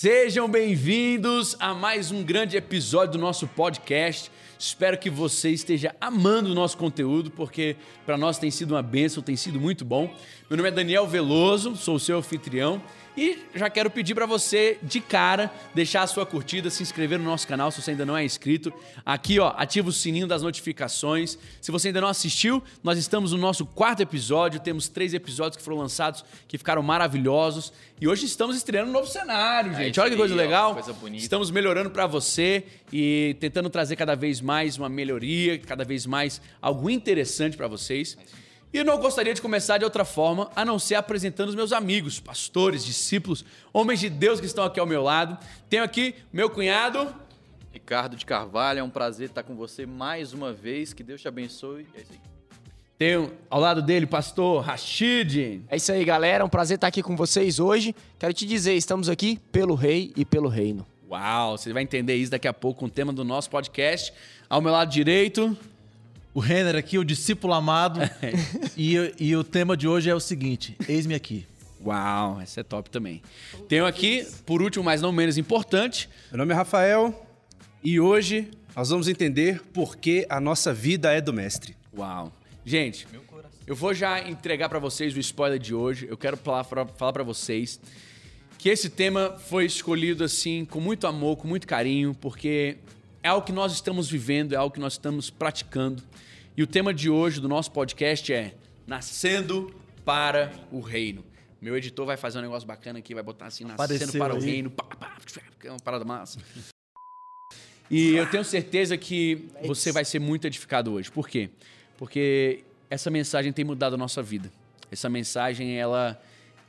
Sejam bem-vindos a mais um grande episódio do nosso podcast. Espero que você esteja amando o nosso conteúdo, porque para nós tem sido uma bênção, tem sido muito bom. Meu nome é Daniel Veloso, sou o seu anfitrião e já quero pedir para você, de cara, deixar a sua curtida, se inscrever no nosso canal se você ainda não é inscrito. Aqui, ó, ativa o sininho das notificações. Se você ainda não assistiu, nós estamos no nosso quarto episódio. Temos três episódios que foram lançados que ficaram maravilhosos. E hoje estamos estreando um novo cenário, É gente. isso Olha que coisa aí, ó, legal. coisa bonita. Estamos melhorando para você e tentando trazer cada vez mais uma melhoria, cada vez mais algo interessante para vocês. E não gostaria de começar de outra forma a não ser apresentando os meus amigos, pastores, discípulos, homens de Deus que estão aqui ao meu lado. Tenho aqui meu cunhado. Ricardo de Carvalho, é um prazer estar com você mais uma vez. Que Deus te abençoe. É isso aí. Tenho ao lado dele pastor Rashid. É isso aí, galera. É um prazer estar aqui com vocês hoje. Quero te dizer, estamos aqui pelo rei e pelo reino. Uau, você vai entender isso daqui a pouco com o tema do nosso podcast. Ao meu lado direito, O Renner aqui, o discípulo amado. e, e o tema de hoje é o seguinte: eis-me aqui. Uau, essa é top também. Tenho aqui, por último, mas não menos importante, Meu nome é Rafael e hoje nós vamos entender por que a nossa vida é do Mestre. Uau. Gente, eu vou já entregar pra vocês o spoiler de hoje. Eu quero falar pra, falar para vocês que esse tema foi escolhido assim com muito amor, com muito carinho, porque é algo que nós estamos vivendo, é algo que nós estamos praticando. E o tema de hoje do nosso podcast é Nascendo para o Reino. Meu editor vai fazer um negócio bacana aqui, vai botar assim, Nascendo Apareceu para o aí. Reino. Pá, pá, é uma parada massa. E eu tenho certeza que você vai ser muito edificado hoje. Por quê? Porque essa mensagem tem mudado a nossa vida. Essa mensagem, ela,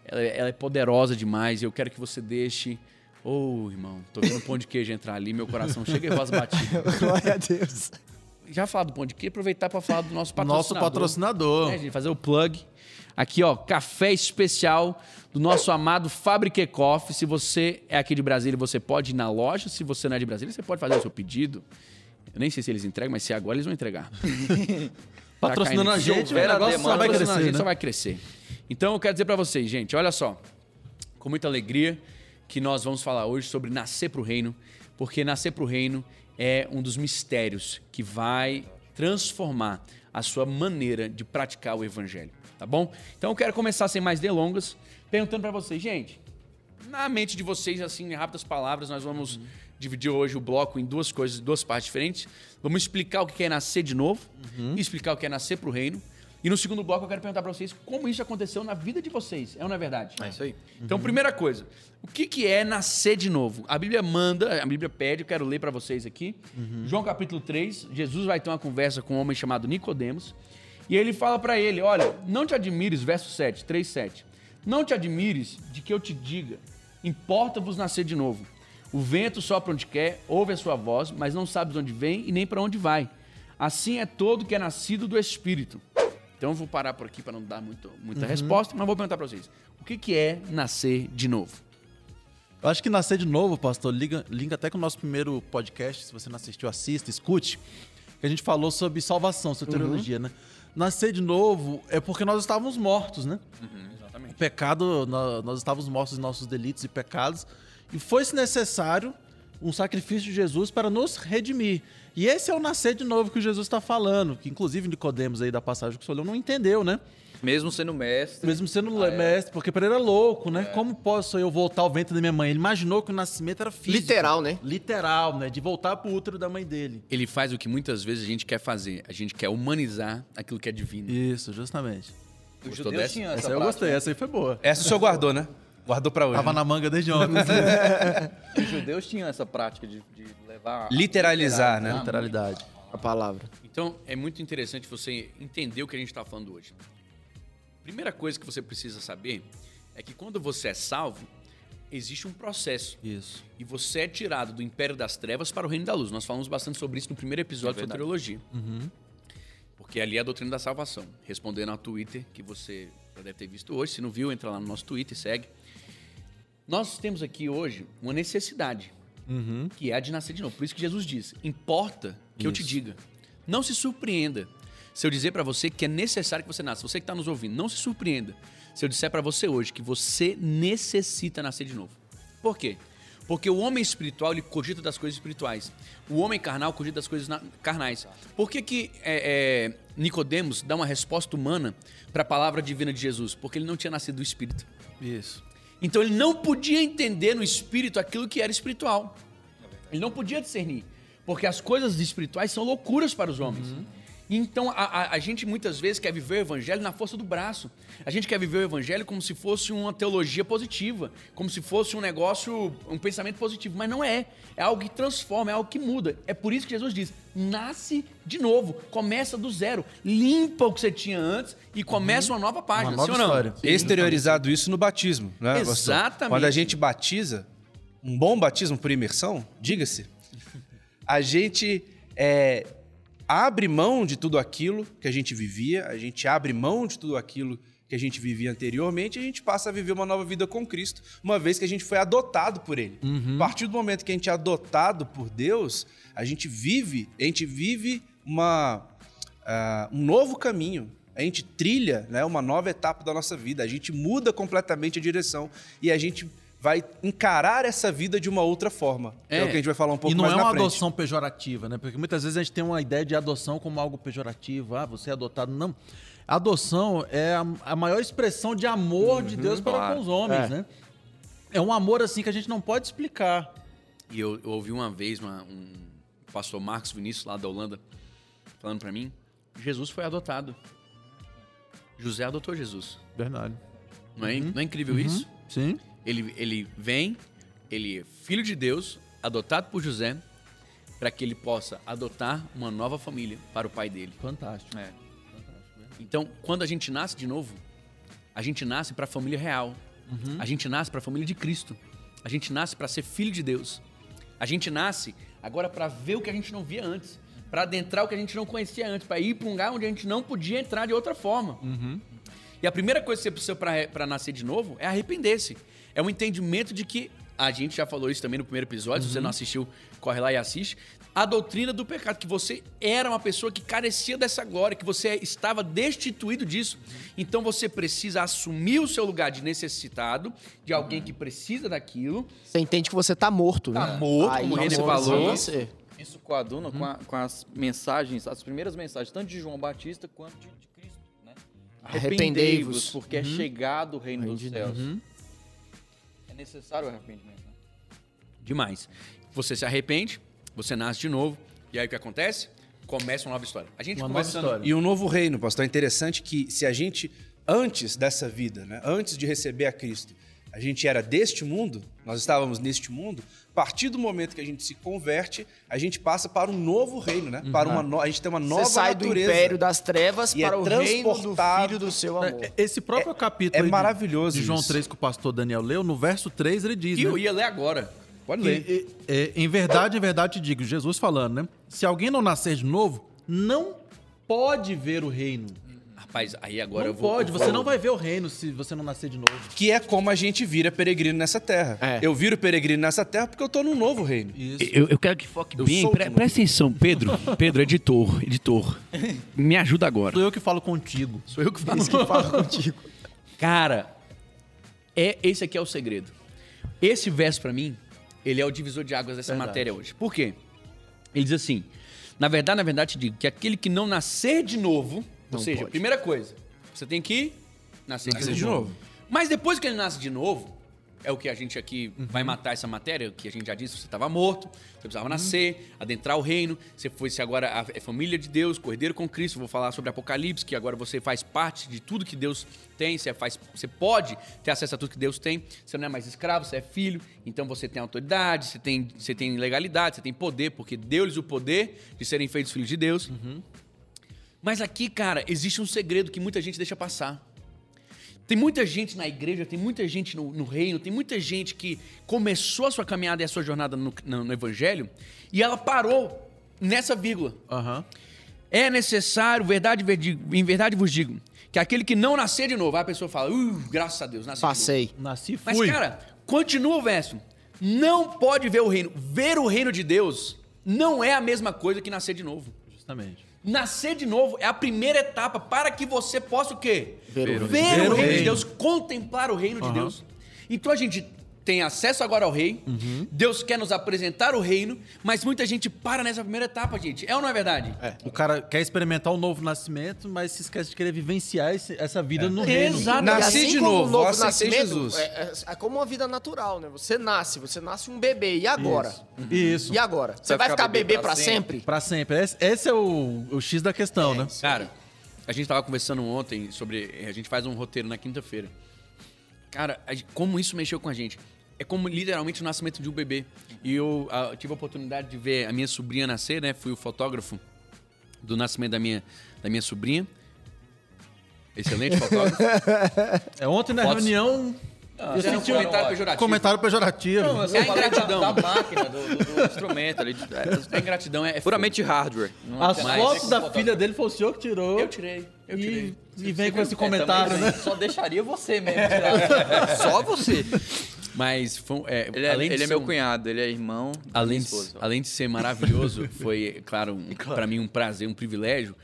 ela, ela é poderosa demais e eu quero que você deixe... Ô, irmão, tô vendo um pão de queijo entrar ali, meu coração chega e voz batida. Glória a Deus. Já falar do pão de queijo, aproveitar para falar do nosso Nosso patrocinador. patrocinador. É, gente, fazer o plug. Aqui, ó, café especial do nosso amado Fabrique Coffee. Se você é aqui de Brasília, você pode ir na loja. Se você não é de Brasília, você pode fazer o seu pedido. Eu nem sei se eles entregam, mas se é agora eles vão entregar. Patrocinando Tá a caindo. gente, Se o negócio só vai Patrocinando a crescer, gente, né? só vai crescer. Então eu quero dizer pra vocês, gente, olha só. Com muita alegria que nós vamos falar hoje sobre nascer pro reino, porque nascer pro reino é um dos mistérios que vai transformar a sua maneira de praticar o evangelho, tá bom? Então eu quero começar sem mais delongas, perguntando pra vocês, gente, na mente de vocês, assim, em rápidas palavras, nós vamos dividir hoje o bloco em duas coisas, duas partes diferentes. Vamos explicar o que é nascer de novo e explicar o que é nascer pro reino. E no segundo bloco eu quero perguntar pra vocês como isso aconteceu na vida de vocês. É ou não é verdade? É isso aí. Então, primeira coisa, o que, que é nascer de novo? A Bíblia manda, a Bíblia pede, eu quero ler para vocês aqui. João capítulo 3, Jesus vai ter uma conversa com um homem chamado Nicodemos, e ele fala para ele, olha, não te admires, verso 7, 3, 7. Não te admires de que eu te diga, importa-vos nascer de novo. O vento sopra onde quer, ouve a sua voz, mas não sabes de onde vem e nem para onde vai. Assim é todo que é nascido do Espírito. Então eu vou parar por aqui para não dar muito, muita resposta, mas vou perguntar para vocês. O que, que é nascer de novo? Eu acho que nascer de novo, pastor, liga, liga até com o nosso primeiro podcast. Se você não assistiu, assista, escute. Que a gente falou sobre salvação, soteriologia, né? Nascer de novo é porque nós estávamos mortos, né? Exatamente. O pecado, nó- nós estávamos mortos em nossos delitos e pecados. E foi-se necessário um sacrifício de Jesus para nos redimir. E esse é o nascer de novo que Jesus está falando. Que inclusive Nicodemos aí da passagem que o senhor leu não entendeu, né? Mesmo sendo mestre. Mesmo sendo Ah, é. mestre, porque para ele era louco, né? Como posso eu voltar ao ventre da minha mãe? Ele imaginou que o nascimento era físico. Literal, né? Literal, né? De voltar pro útero da mãe dele. Ele faz o que muitas vezes a gente quer fazer. A gente quer humanizar aquilo que é divino. Isso, justamente. Os Gostou judeus dessa? tinham Essa, essa, aí eu prática, gostei, essa aí foi boa. Essa o senhor guardou, né? Guardou pra hoje. Tava na manga desde ontem. né? Os judeus tinham essa prática de, de levar... Literalizar, né? Literalidade. A palavra. Então é muito interessante você entender o que a gente está falando hoje. Primeira coisa que você precisa saber é que quando você é salvo, existe um processo. Isso. E você é tirado do império das trevas para o reino da luz. Nós falamos bastante sobre isso no primeiro episódio É de verdade. soteriologia. Porque ali é a doutrina da salvação. Respondendo ao Twitter, que você já deve ter visto hoje. Se não viu, entra lá no nosso Twitter e segue. Nós temos aqui hoje uma necessidade, que é a de nascer de novo. Por isso que Jesus diz: importa que eu te Isso. diga. Não se surpreenda se eu dizer para você que é necessário que você nasça. Você que está nos ouvindo, não se surpreenda se eu disser para você hoje que você necessita nascer de novo. Por quê? Porque o homem espiritual, ele cogita das coisas espirituais. O homem carnal cogita das coisas na- carnais. Por que que é, é, Nicodemos dá uma resposta humana para a palavra divina de Jesus? Porque ele não tinha nascido do Espírito. Isso. Então ele não podia entender no Espírito aquilo que era espiritual. Ele não podia discernir. Porque as coisas espirituais são loucuras para os homens. Então, a, a- a gente muitas vezes quer viver o evangelho na força do braço. A gente quer viver o evangelho como se fosse uma teologia positiva, como se fosse um negócio, um pensamento positivo. Mas não é. É algo que transforma, é algo que muda. É por isso que Jesus diz: nasce de novo, começa do zero, limpa o que você tinha antes e começa uma nova página. Uma nova não? história. Exteriorizado isso no batismo, né? Exatamente. Quando a gente batiza, um bom batismo por imersão, diga-se, a gente é, abre mão de tudo aquilo que a gente vivia, a gente abre mão de tudo aquilo que a gente vivia anteriormente e a gente passa a viver uma nova vida com Cristo, uma vez que a gente foi adotado por Ele. A partir do momento que a gente é adotado por Deus, a gente vive, a gente vive uma, ah, um novo caminho. A gente trilha né, uma nova etapa da nossa vida, a gente muda completamente a direção e a gente vai encarar essa vida de uma outra forma. É, É. o que a gente vai falar um pouco E não mais é na uma frente. adoção pejorativa, né? Porque muitas vezes a gente tem uma ideia de adoção como algo pejorativo. Ah, você é adotado. Não. Adoção é a, a maior expressão de amor de Deus para claro. com os homens, É. né? É um amor assim que a gente não pode explicar. E eu, eu ouvi uma vez uma- um pastor Marcos Vinícius, lá da Holanda, falando pra mim: Jesus foi adotado. José adotou Jesus. Verdade. Não é, não é incrível isso? Sim. Ele, ele vem, ele é filho de Deus, adotado por José, para que ele possa adotar uma nova família para o pai dele. Fantástico. É. Então, quando a gente nasce de novo, a gente nasce para a família real. A gente nasce para a família de Cristo. A gente nasce para ser filho de Deus. A gente nasce agora para ver o que a gente não via antes, para adentrar o que a gente não conhecia antes, para ir para um lugar onde a gente não podia entrar de outra forma. E a primeira coisa que você precisa para nascer de novo é arrepender-se. É um entendimento de que a gente já falou isso também no primeiro episódio, se você não assistiu, corre lá e assiste. A doutrina do pecado, que você era uma pessoa que carecia dessa glória, que você estava destituído disso. Então você precisa assumir o seu lugar de necessitado, de alguém que precisa daquilo. Você entende que você tá morto, né? Tá morto, Aí como o René falou. ser. Isso coaduna com, a- com as mensagens, as primeiras mensagens, tanto de João Batista quanto de, de Cristo. Né? Arrependei-vos. porque é chegado o reino Reino dos de céus. É necessário o arrependimento. Né? Demais. Você se arrepende, você nasce de novo, e aí o que acontece? Começa uma nova história. A gente Uma nova história. E um novo reino, pastor. É interessante que se a gente, antes dessa vida, né, antes de receber a Cristo, a gente era deste mundo, nós estávamos neste mundo, a partir do momento que a gente se converte, a gente passa para um novo reino, né? Para uma no... A gente tem uma nova Você sai do natureza. império das trevas E é para o reino do filho do seu amor. É, Esse próprio capítulo é aí de- maravilhoso de João isso. 3 que o pastor Daniel leu, no verso 3 ele diz, E né? eu ia ler agora. Pode ler. Que, é, é, em verdade, em verdade te digo, Jesus falando, né? Se alguém não nascer de novo, não pode ver o reino. Rapaz, aí agora não eu vou. pode, eu você não vai ver o reino se você não nascer de novo. Que é como a gente vira peregrino nessa terra. É. Eu viro peregrino nessa terra porque eu tô num novo reino. Isso. Eu, eu quero que foque Eu bem. Pre- presta atenção, Pedro. Pedro, editor, editor. Me ajuda agora. Sou eu que falo contigo. Sou eu que falo. Que fala contigo. Cara, é esse aqui é o segredo. Esse verso pra mim, ele é o divisor de águas dessa Verdade. matéria hoje. Por quê? Ele diz assim: na verdade, na verdade, te digo que aquele que não nascer de novo, Não ou seja, pode. primeira coisa, você tem que nascer, Nascer de, novo. novo. Mas depois que ele nasce de novo, é o que a gente aqui vai matar essa matéria, que a gente já disse, você estava morto, você precisava nascer, adentrar o reino, você foi-se agora a é família de Deus, cordeiro com Cristo, vou falar sobre Apocalipse, que agora você faz parte de tudo que Deus tem, você, faz, você pode ter acesso a tudo que Deus tem, você não é mais escravo, você é filho, então você tem autoridade, você tem, você tem legalidade, você tem poder, porque deu-lhes o poder de serem feitos filhos de Deus. Mas aqui, cara, existe um segredo que muita gente deixa passar. Tem muita gente na igreja, tem muita gente no, no reino, tem muita gente que começou a sua caminhada e a sua jornada no, no- no evangelho e ela parou nessa vírgula. Aham. É necessário, verdade, em verdade vos digo, que aquele que não nascer de novo, aí a pessoa fala, uh, graças a Deus, nasci de novo." Passei. Nasci e Mas, fui. cara, continua o verso. Não pode ver o reino. Ver o reino de Deus não é a mesma coisa que nascer de novo. Justamente. Nascer de novo é a primeira etapa para que você possa o quê? Ver o Ver, reino. o reino de. Deus, contemplar o reino de Aham. Deus. Então a gente tem acesso agora ao rei. Deus quer nos apresentar o reino, mas muita gente para nessa primeira etapa, gente. É ou não é verdade? O cara quer experimentar um novo nascimento, mas se esquece de querer vivenciar esse- essa vida no reino. Exato. Nasci assim de novo, o novo nascimento Jesus. É, é- é como uma vida natural, né? Você nasce, você nasce um bebê. E agora? Isso. E agora? Você vai vai ficar ficar bebê bebê pra pra sempre? Pra sempre. Esse, esse é o, o X da questão, né? Cara, a gente tava conversando ontem sobre. A gente faz um roteiro na quinta-feira. Cara, como isso mexeu com a gente? É como literalmente o nascimento de um bebê. E eu ah, tive a oportunidade de ver a minha sobrinha nascer, né? Fui o fotógrafo do nascimento da minha, da minha sobrinha. Excelente fotógrafo. É, ontem na Fotos. reunião. eu é um senti um comentário pejorativo. comentário pejorativo. Não, eu só É a ingratidão. Da, da máquina, do, do- do instrumento ali. É, A ingratidão é, é puramente hardware. As a fotos da filha dele foi o senhor que tirou. Eu tirei. Eu e, tirei. e vem com esse É, comentário, também, né? Só deixaria você mesmo tirar. Só você. Mas foi, é, Ele é, além de ele é ser meu cunhado, ele é irmão Além minha de, além de ser maravilhoso, foi, claro, um, para mim um prazer, um privilégio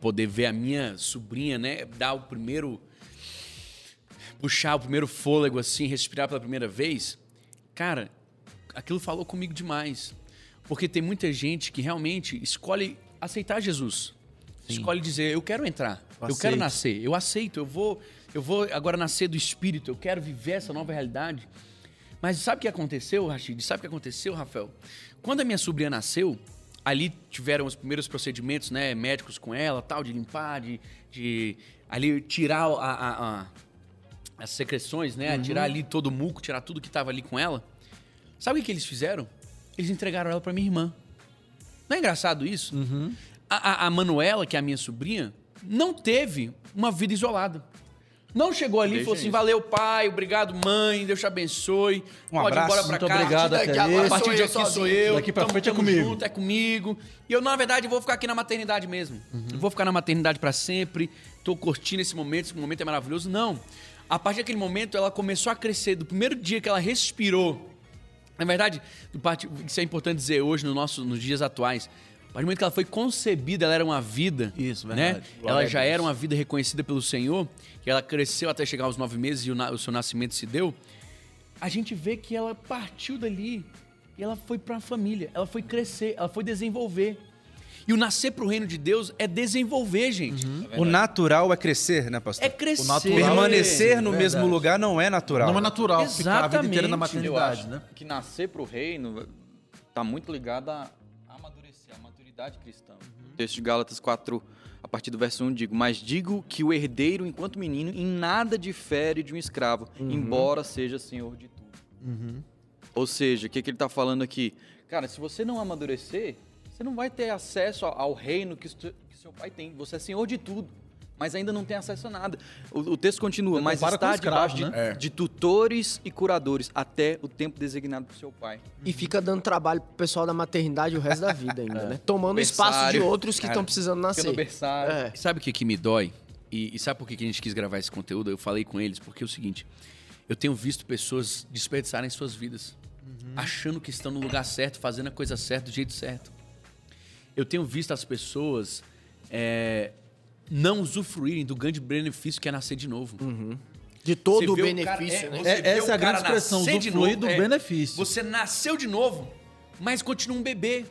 poder ver a minha sobrinha, né, dar o primeiro puxar o primeiro fôlego assim, respirar pela primeira vez. Cara, aquilo falou comigo demais. Porque tem muita gente que realmente escolhe aceitar Jesus. Escolhe dizer, eu quero entrar, eu, Eu quero nascer, eu aceito, eu vou, eu vou agora nascer do espírito, eu quero viver essa nova realidade. Mas sabe o que aconteceu, Rashid? Sabe o que aconteceu, Rafael? Quando a minha sobrinha nasceu, ali tiveram os primeiros procedimentos, né, médicos com ela, tal, de limpar, de, de ali tirar a, a- a- as secreções, né, tirar ali todo o muco, tirar tudo que tava ali com ela. Sabe o que, que eles fizeram? Eles entregaram ela para minha irmã. Não é engraçado isso? A, a, a Manuela, que é a minha sobrinha, não teve uma vida isolada. Não chegou ali e falou assim: isso. valeu, pai, obrigado, mãe, Deus te abençoe. Um pode ir abraço, embora pra muito casa. obrigado, Daqui até agora esse. A partir Sou de aqui sou sozinho. eu. Daqui pra tamo- frente é tamo comigo. Junto, é comigo. E eu, na verdade, vou ficar aqui na maternidade mesmo. Eu vou ficar na maternidade pra sempre. Tô curtindo esse momento, esse momento é maravilhoso. Não. A partir daquele momento, ela começou a crescer. Do primeiro dia que ela respirou, na verdade, do parte- isso é importante dizer hoje no nosso, nos dias atuais. A partir do momento que ela foi concebida, ela era uma vida. Isso, né? verdade. Ela Glória a já era uma vida reconhecida pelo Senhor, e ela cresceu até chegar aos nove meses e o, na- o seu nascimento se deu. A gente vê que ela partiu dali e ela foi para a família, ela foi crescer, ela foi desenvolver. E o nascer para o reino de Deus é desenvolver, gente. O natural é crescer, né, pastor? É crescer. O natural Permanecer no Verdade. mesmo lugar não é natural. Não é natural ficar a vida inteira na Exatamente. Eu maternidade, acho né? que nascer pro reino tá muito ligado a maturidade cristã. O texto de Gálatas 4, a partir do verso 1, digo: Mas digo que o herdeiro, enquanto menino, em nada difere de um escravo, embora seja senhor de tudo. Ou seja, o que, que ele está falando aqui? Cara, se você não amadurecer, você não vai ter acesso ao, reino que, que seu pai tem. Você é senhor de tudo, mas ainda não tem acesso a nada. O, o texto continua, mas está escravo, debaixo de, né? de tutores e curadores até o tempo designado por seu pai. E fica dando trabalho pro pessoal da maternidade o resto da vida ainda, né? Tomando o espaço de Berçário. outros que estão precisando nascer. berçário. É. Sabe o que, que me dói? E, e sabe por que, que a gente quis gravar esse conteúdo? Eu falei com eles, porque é o seguinte: eu tenho visto pessoas desperdiçarem suas vidas, achando que estão no lugar certo, fazendo a coisa certa, do jeito certo. Eu tenho visto as pessoas é, não usufruírem do grande benefício que é nascer de novo. De todo o benefício, cara- né? você É- vê essa o é a grande cara expressão, usufruir do benefício. Você nasceu de novo, mas continua um bebê.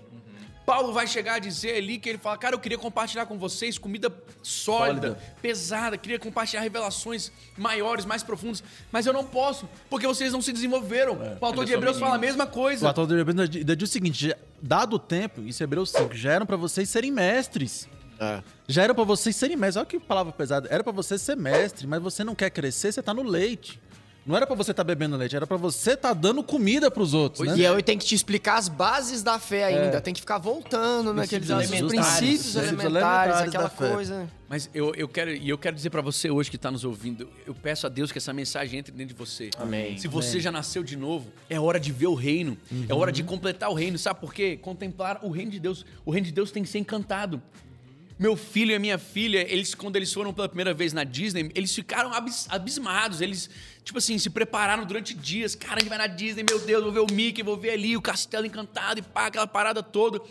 Paulo vai chegar a dizer ali que ele fala, cara, eu queria compartilhar com vocês comida sólida, Sólida. pesada, queria compartilhar revelações maiores, mais profundas, mas eu não posso, porque vocês não se desenvolveram. O autor de Hebreus fala a mesma O coisa. ator de Hebreus ainda diz o seguinte: dado o tempo, isso é Hebreus 5, já eram pra vocês serem mestres. Já era pra vocês serem mestres. Olha que palavra pesada. Era pra você ser mestre, mas você não quer crescer, você tá no leite. Não era pra você estar bebendo leite, era pra você estar dando comida pros outros, né? E aí tem que te explicar as bases da fé ainda. Tem que ficar voltando naqueles elementares, princípios princípios elementares, elementares aquela da fé. coisa. Mas eu, eu quero, e eu quero dizer pra você hoje que tá nos ouvindo, eu peço a Deus que essa mensagem entre dentro de você. Amém. Se você já nasceu de novo, é hora de ver o reino. É hora de completar o reino. Sabe por quê? Contemplar o reino de Deus. O reino de Deus tem que ser encantado. Meu filho e a minha filha, eles quando eles foram pela primeira vez na Disney, eles ficaram abis- abismados. Eles, tipo assim, se prepararam durante dias. Cara, a gente vai na Disney, meu Deus, vou ver o Mickey, vou ver ali o castelo encantado e pá, aquela parada toda.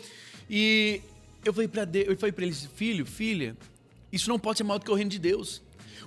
E eu falei de, eu pra eles, filho, filha, isso não pode ser maior do que o reino de Deus.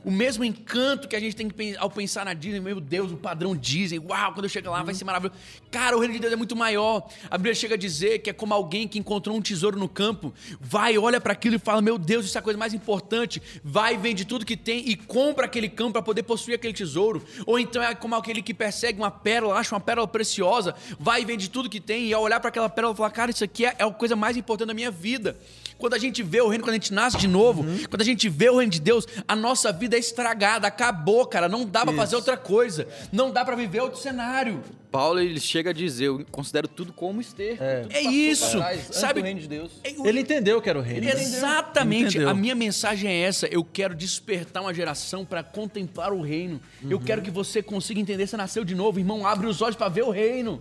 O mesmo encanto que a gente tem que ao pensar na Disney, meu Deus, o padrão Disney, uau, quando eu chegar lá vai ser maravilhoso. Cara, o reino de Deus é muito maior. A Bíblia chega a dizer que é como alguém que encontrou um tesouro no campo, vai, olha para aquilo e fala: Meu Deus, isso é a coisa mais importante. Vai, vende tudo que tem e compra aquele campo para poder possuir aquele tesouro. Ou então é como aquele que persegue uma pérola, acha uma pérola preciosa, vai e vende tudo que tem e ao olhar para aquela pérola fala: Cara, isso aqui é é a coisa mais importante da minha vida. Quando a gente vê o reino, quando a gente nasce de novo, quando a gente vê o reino de Deus, a nossa vida é estragada, acabou, cara. Não dá pra fazer outra coisa. Não dá pra viver outro cenário. Paulo ele chega a dizer, eu considero tudo como esterco. Tudo É isso, trás, sabe? reino de Deus. Ele entendeu que era o reino. Exatamente. Entendeu? A minha mensagem é essa. Eu quero despertar uma geração pra contemplar o reino. Eu quero que você consiga entender. Você nasceu de novo, irmão. Abre os olhos pra ver o reino.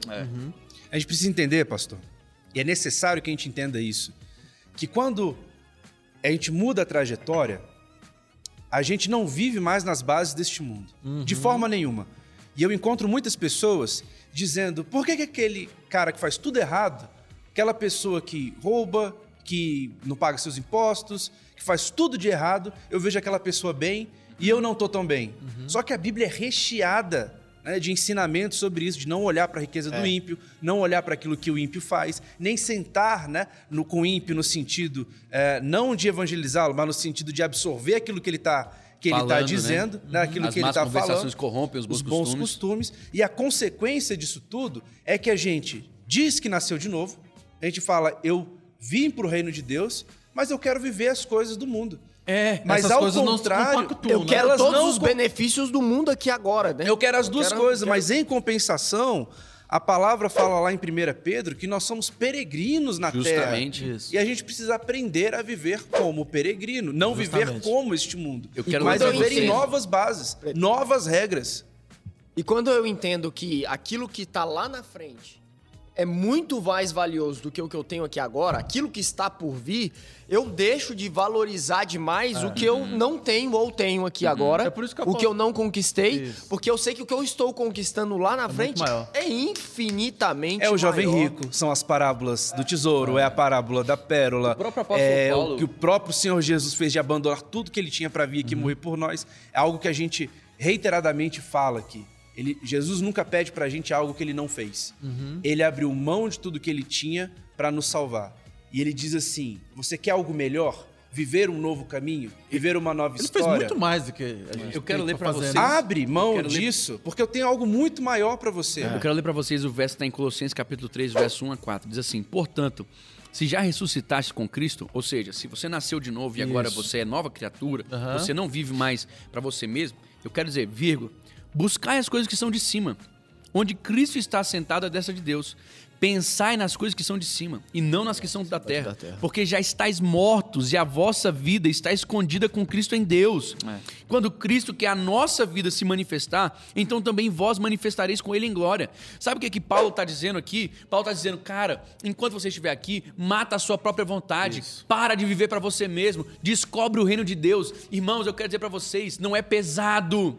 A gente precisa entender, pastor, e é necessário que a gente entenda isso, que quando a gente muda a trajetória, a gente não vive mais nas bases deste mundo, de forma nenhuma. E eu encontro muitas pessoas dizendo: por que, que aquele cara que faz tudo errado, aquela pessoa que rouba, que não paga seus impostos, que faz tudo de errado, eu vejo aquela pessoa bem e eu não tô tão bem? Só que a Bíblia é recheada né, de ensinamentos sobre isso, de não olhar para a riqueza do ímpio, não olhar para aquilo que o ímpio faz, nem sentar né, no, com o ímpio no sentido eh, não de evangelizá-lo, mas no sentido de absorver aquilo que ele está que ele Falando, tá né? dizendo, né, aquilo As que ele está conversações falando, corrompem os bons costumes. costumes. E a consequência disso tudo é que a gente diz que nasceu de novo, a gente fala, eu vim para o reino de Deus, mas eu quero viver as coisas do mundo. É. Mas Essas ao coisas não se contrário, compactuam, Eu né? quero todos não os com- benefícios do mundo aqui agora, né? eu quero as duas quero- coisas, quero- mas em compensação, a palavra fala lá em 1 Pedro que nós somos peregrinos na Justamente. terra. Isso. E a gente precisa aprender a viver como peregrino, não viver Justamente. como este mundo. Eu quero mas eu viver em novas bases, novas regras. E quando eu entendo que aquilo que tá lá na frente é muito mais valioso do que o que eu tenho aqui agora, aquilo que está por vir, eu deixo de valorizar demais o que eu não tenho ou tenho aqui agora, É por isso que eu o posso- que eu não conquistei, Isso. porque eu sei que o que eu estou conquistando lá na frente maior. é infinitamente É o jovem maior. rico, são as parábolas do tesouro, é a parábola da pérola. O próprio apóstolo é Paulo- o que o próprio Senhor Jesus fez de abandonar tudo que ele tinha para vir Uhum. aqui morrer por nós. É algo que a gente reiteradamente fala aqui. Ele, Jesus nunca pede pra gente algo que ele não fez. Uhum. Ele abriu mão de tudo que ele tinha para nos salvar. E ele diz assim: Você quer algo melhor? Viver um novo caminho? Viver uma nova Ele história? fez muito mais do que a gente Eu quero tem ler fazer, vocês. Abre mão quero ler- disso, porque eu tenho algo muito maior para você. Eu quero ler pra vocês o verso que está em Colossenses capítulo 3, verso 1 a 4. Diz assim: Portanto, se já ressuscitaste com Cristo, ou seja, se você nasceu de novo e agora Isso. você é nova criatura, Aham. você não vive mais pra você mesmo, eu quero dizer, vírgula, buscai as coisas que são de cima, onde Cristo está sentado à destra de Deus. Pensai nas coisas que são de cima e não nas que são da terra, porque já estáis mortos e a vossa vida está escondida com Cristo em Deus. É. Quando Cristo, que é a nossa vida, se manifestar, então também vós manifestareis com Ele em glória. Sabe o que, que Paulo está dizendo aqui? Paulo está dizendo, cara, enquanto você estiver aqui, mata a sua própria vontade, para de viver para você mesmo, descobre o reino de Deus. Irmãos, eu quero dizer para vocês, não é pesado.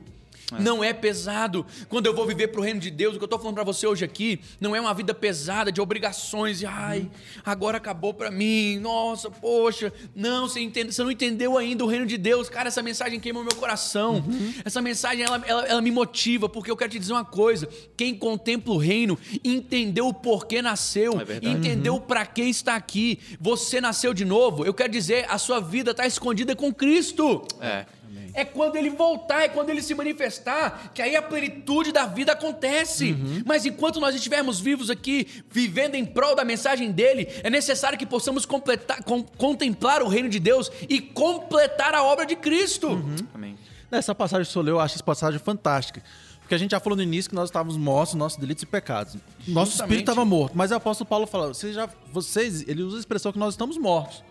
Não é pesado. Quando eu vou viver pro reino de Deus, o que eu tô falando para você hoje aqui, não é uma vida pesada de obrigações. E, ai, agora acabou para mim. Nossa, poxa. Não, você, entende, você não entendeu ainda o reino de Deus. Cara, essa mensagem queima o meu coração. Essa mensagem, ela, ela, ela me motiva, porque eu quero te dizer uma coisa. Quem contempla o reino entendeu o porquê nasceu. É entendeu para que está aqui. Você nasceu de novo. Eu quero dizer, a sua vida está escondida com Cristo. É. É quando ele voltar, é quando ele se manifestar, que aí a plenitude da vida acontece. Uhum. Mas enquanto nós estivermos vivos aqui, vivendo em prol da mensagem dele, é necessário que possamos completar, com- contemplar o reino de Deus e completar a obra de Cristo. Uhum. Amém. Essa passagem que o senhor leu, eu acho essa passagem fantástica. Porque a gente já falou no início que nós estávamos mortos, nossos delitos e pecados. Nosso Justamente. espírito estava morto. Mas o apóstolo Paulo fala, vocês já, vocês, ele usa a expressão que nós estamos mortos.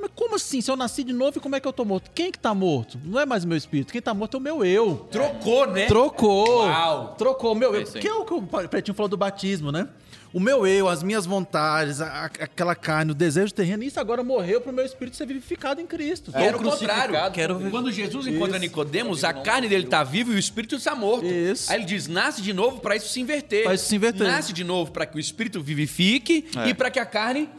Mas como assim? Se eu nasci de novo, como é que eu tô morto? Quem que tá morto? Não é mais o meu espírito. Quem tá morto é o meu eu. Trocou, né? Trocou. Uau. Trocou o meu eu. É. Que é o que o Pretinho falou do batismo, né? O meu eu, as minhas vontades, a- a- aquela carne, o desejo terreno, isso agora morreu pro meu espírito ser vivificado em Cristo. Que era o contrário. Quero ver- Quando Jesus encontra Isso. Nicodemos, a carne dele está viva e o espírito está morto. Isso. Aí ele diz: nasce de novo para isso se inverter. Pra isso se inverter. Nasce de novo para que o espírito vivifique É. e para que a carne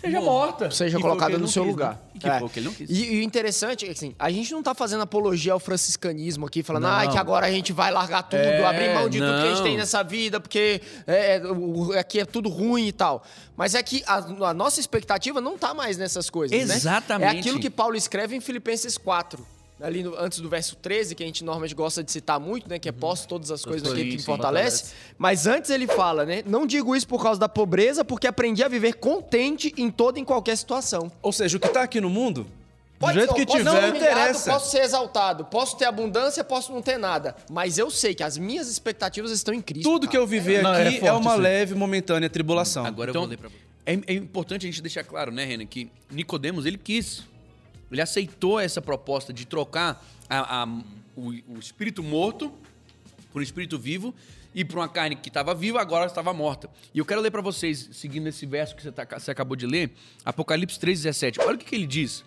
seja morta. seja E que colocada no não seu quis, lugar. né? E que É. foi o que ele não quis. E, e o interessante é que assim, a gente não tá fazendo apologia ao franciscanismo aqui, falando, Não. ah, que agora a gente vai largar tudo, É, abrir mão de tudo que a gente não. tem nessa vida, porque é, o- aqui é tudo ruim e tal. Mas é que a, a nossa expectativa não tá mais nessas coisas, né? Exatamente. É aquilo que Paulo escreve em Filipenses 4. Ali no- antes do verso 13, que a gente normalmente gosta de citar muito, né? Que é posto todas as coisas naquele que me sim, fortalece. Mas antes ele fala, né? Não digo isso por causa da pobreza, porque aprendi a viver contente em toda e em qualquer situação. Ou seja, o que tá aqui no mundo, Pode do jeito ser, que posso tiver, ser não humilhado, interessa. Posso ser exaltado, posso ter abundância, posso não ter nada. Mas eu sei que as minhas expectativas estão em Cristo. Tudo que cara. eu viver Não, é aqui é, forte uma isso leve, momentânea tribulação. Agora Então, eu vou ler pra você. É, é importante a gente deixar claro, né, Renan, que Nicodemos ele quis. Ele aceitou essa proposta de trocar a- a- o, o espírito morto por um espírito vivo e por uma carne que estava viva, agora estava morta. E eu quero ler para vocês, seguindo esse verso que você, tá- você acabou de ler, Apocalipse 3,17. Olha o que, que ele diz.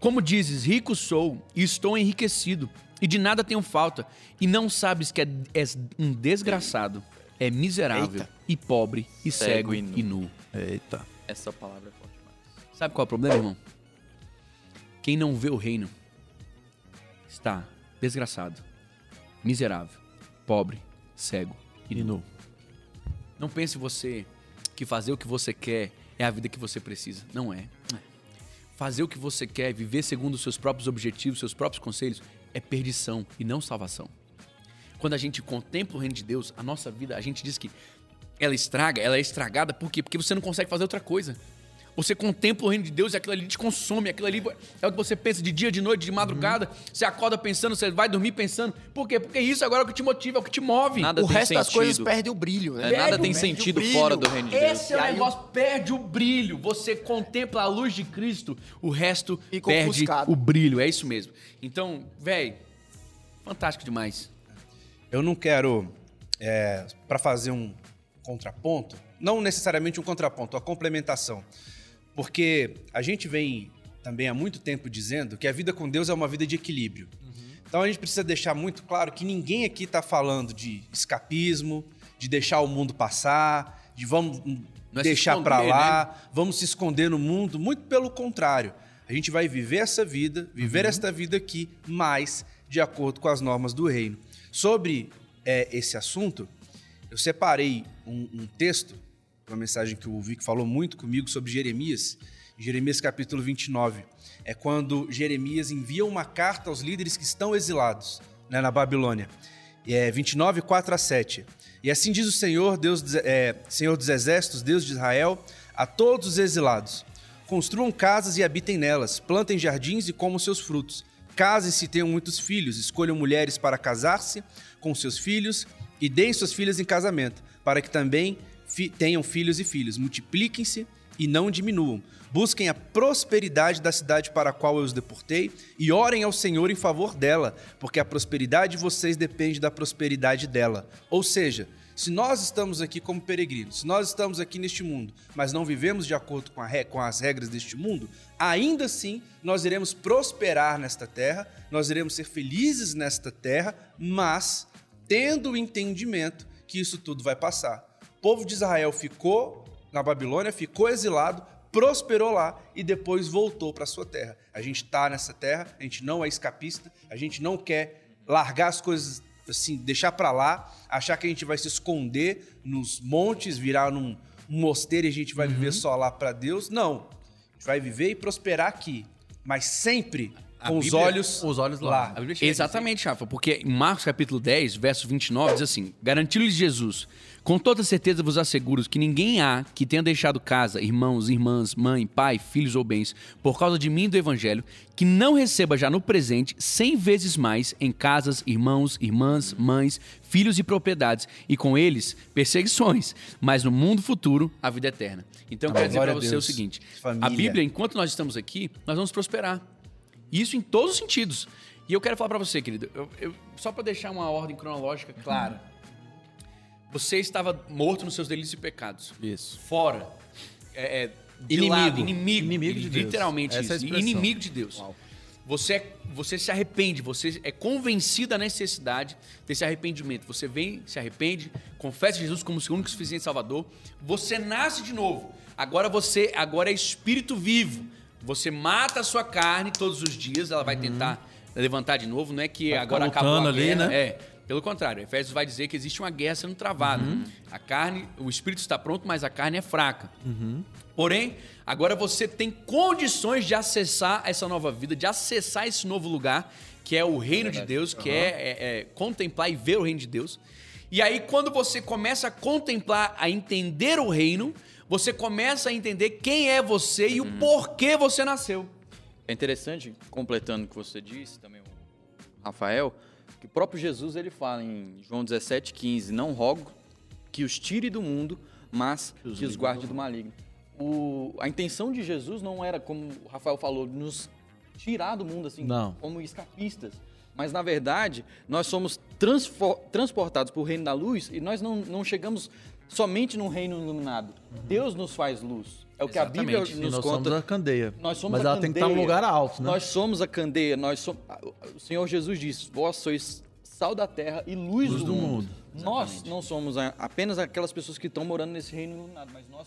Como dizes, rico sou e estou enriquecido, e de nada tenho falta, e não sabes que é- és um desgraçado, é miserável Eita. e pobre e cego, Cego e e nu. nu. Eita. Essa palavra é forte demais. Sabe qual é o problema, irmão? Quem não vê o reino está desgraçado, miserável, pobre, cego e nu. Não pense você que fazer o que você quer é a vida que você precisa. Não é. Fazer o que você quer, viver segundo os seus próprios objetivos, seus próprios conselhos, é perdição e não salvação. Quando a gente contempla o reino de Deus, a nossa vida, a gente diz que ela estraga, ela é estragada, por quê? Porque você não consegue fazer outra coisa. Você contempla o reino de Deus e aquilo ali te consome, aquilo ali é o que você pensa de dia, de noite, de madrugada. Você acorda pensando, você vai dormir pensando. Por quê? Porque isso agora é o que te motiva, é o que te move. Nada O tem resto das sentido. coisas perde o brilho, né? É, nada Perde tem sentido fora do reino de Deus. Esse é o aí negócio, perde o brilho. Você contempla a luz de Cristo, o resto Fica perde ofuscado. o brilho. É isso mesmo. Então, velho, fantástico demais. Eu não quero, é, para fazer um contraponto, não necessariamente um contraponto, a complementação. Porque a gente vem também há muito tempo dizendo que a vida com Deus é uma vida de equilíbrio. Então a gente precisa deixar muito claro que ninguém aqui está falando de escapismo, de deixar o mundo passar, de vamos é deixar para lá, vamos se esconder no mundo. Muito pelo contrário. A gente vai viver essa vida, viver esta vida aqui, mas de acordo com as normas do reino. Sobre é, esse assunto, eu separei um, um texto, uma mensagem que o Vic falou muito comigo sobre Jeremias. Jeremias capítulo 29. É quando Jeremias envia uma carta aos líderes que estão exilados né, na Babilônia. É 29, 4 a 7. E assim diz o Senhor, Deus, é, Senhor dos Exércitos, Deus de Israel, a todos os exilados. Construam casas e habitem nelas, plantem jardins e comam seus frutos. Casem-se e tenham muitos filhos, escolham mulheres para casar-se com seus filhos e deem suas filhas em casamento, para que também fi- tenham filhos e filhos. Multipliquem-se e não diminuam. Busquem a prosperidade da cidade para a qual eu os deportei e orem ao Senhor em favor dela, porque a prosperidade de vocês depende da prosperidade dela. Ou seja, se nós estamos aqui como peregrinos, se nós estamos aqui neste mundo, mas não vivemos de acordo com, com as regras deste mundo, ainda assim nós iremos prosperar nesta terra, nós iremos ser felizes nesta terra, mas tendo o entendimento que isso tudo vai passar. O povo de Israel ficou na Babilônia, ficou exilado, prosperou lá e depois voltou para sua terra. A gente está nessa terra, a gente não é escapista, a gente não quer largar as coisas assim, deixar para lá, achar que a gente vai se esconder nos montes, virar num um mosteiro e a gente vai viver só lá para Deus. Não. A gente vai viver e prosperar aqui, mas sempre A com os Bíblia- olhos, os olhos lá. lá. Exatamente, Rafa, porque em Marcos capítulo 10, verso 29, diz assim: Garantiu-lhes Jesus, com toda certeza vos asseguro que ninguém há que tenha deixado casa, irmãos, irmãs, mãe, pai, filhos ou bens, por causa de mim e do evangelho, que não receba já no presente cem vezes mais em casas, irmãos, irmãs, mães, filhos e propriedades, e com eles perseguições, mas no mundo futuro a vida eterna. Então eu quero dizer para a você o seguinte: a Família. Bíblia, enquanto nós estamos aqui, nós vamos prosperar. Isso em todos os sentidos. E eu quero falar pra você, querido, eu- eu- só pra deixar uma ordem cronológica clara. Você estava morto nos seus delitos e pecados. Isso. Fora. É, é, Inimigo. lado, inimigo. Inimigo de Deus. Literalmente Essa é isso. expressão. Inimigo de Deus. você, é- você se arrepende, você é convencido da necessidade desse arrependimento. Você vem, se arrepende, confessa Jesus como seu único e suficiente Salvador. Você nasce de novo. Agora você agora é espírito vivo. Você mata a sua carne todos os dias, ela vai tentar levantar de novo. Não é que Vai agora acabou a lutando ali, guerra. né? É, pelo contrário, Efésios vai dizer que existe uma guerra sendo travada. A carne, o espírito está pronto, mas a carne é fraca. Porém, agora você tem condições de acessar essa nova vida, de acessar esse novo lugar, que é o reino de Deus, que é, é- é contemplar e ver o reino de Deus. E aí, quando você começa a contemplar, a entender o reino, você começa a entender quem é você e o porquê você nasceu. É interessante, completando o que você disse, também o Rafael, que o próprio Jesus ele fala em João 17,15: Não rogo que os tire do mundo, mas que os guarde do maligno. O- a intenção de Jesus não era, como o Rafael falou, nos tirar do mundo assim, Não. como escapistas. Mas, na verdade, nós somos transportados para o reino da luz e nós não, não chegamos somente num reino iluminado. Deus nos faz luz. É o que a Bíblia Exatamente. Nos nós conta. somos a candeia. Nós somos Mas a ela tem que estar num candeia. lugar alto, né? Nós somos a candeia, nós somos. O Senhor Jesus disse: Vós sois sal da terra e luz, Luz do, do mundo. mundo. Nós não somos apenas aquelas pessoas que estão morando nesse reino iluminado, mas nós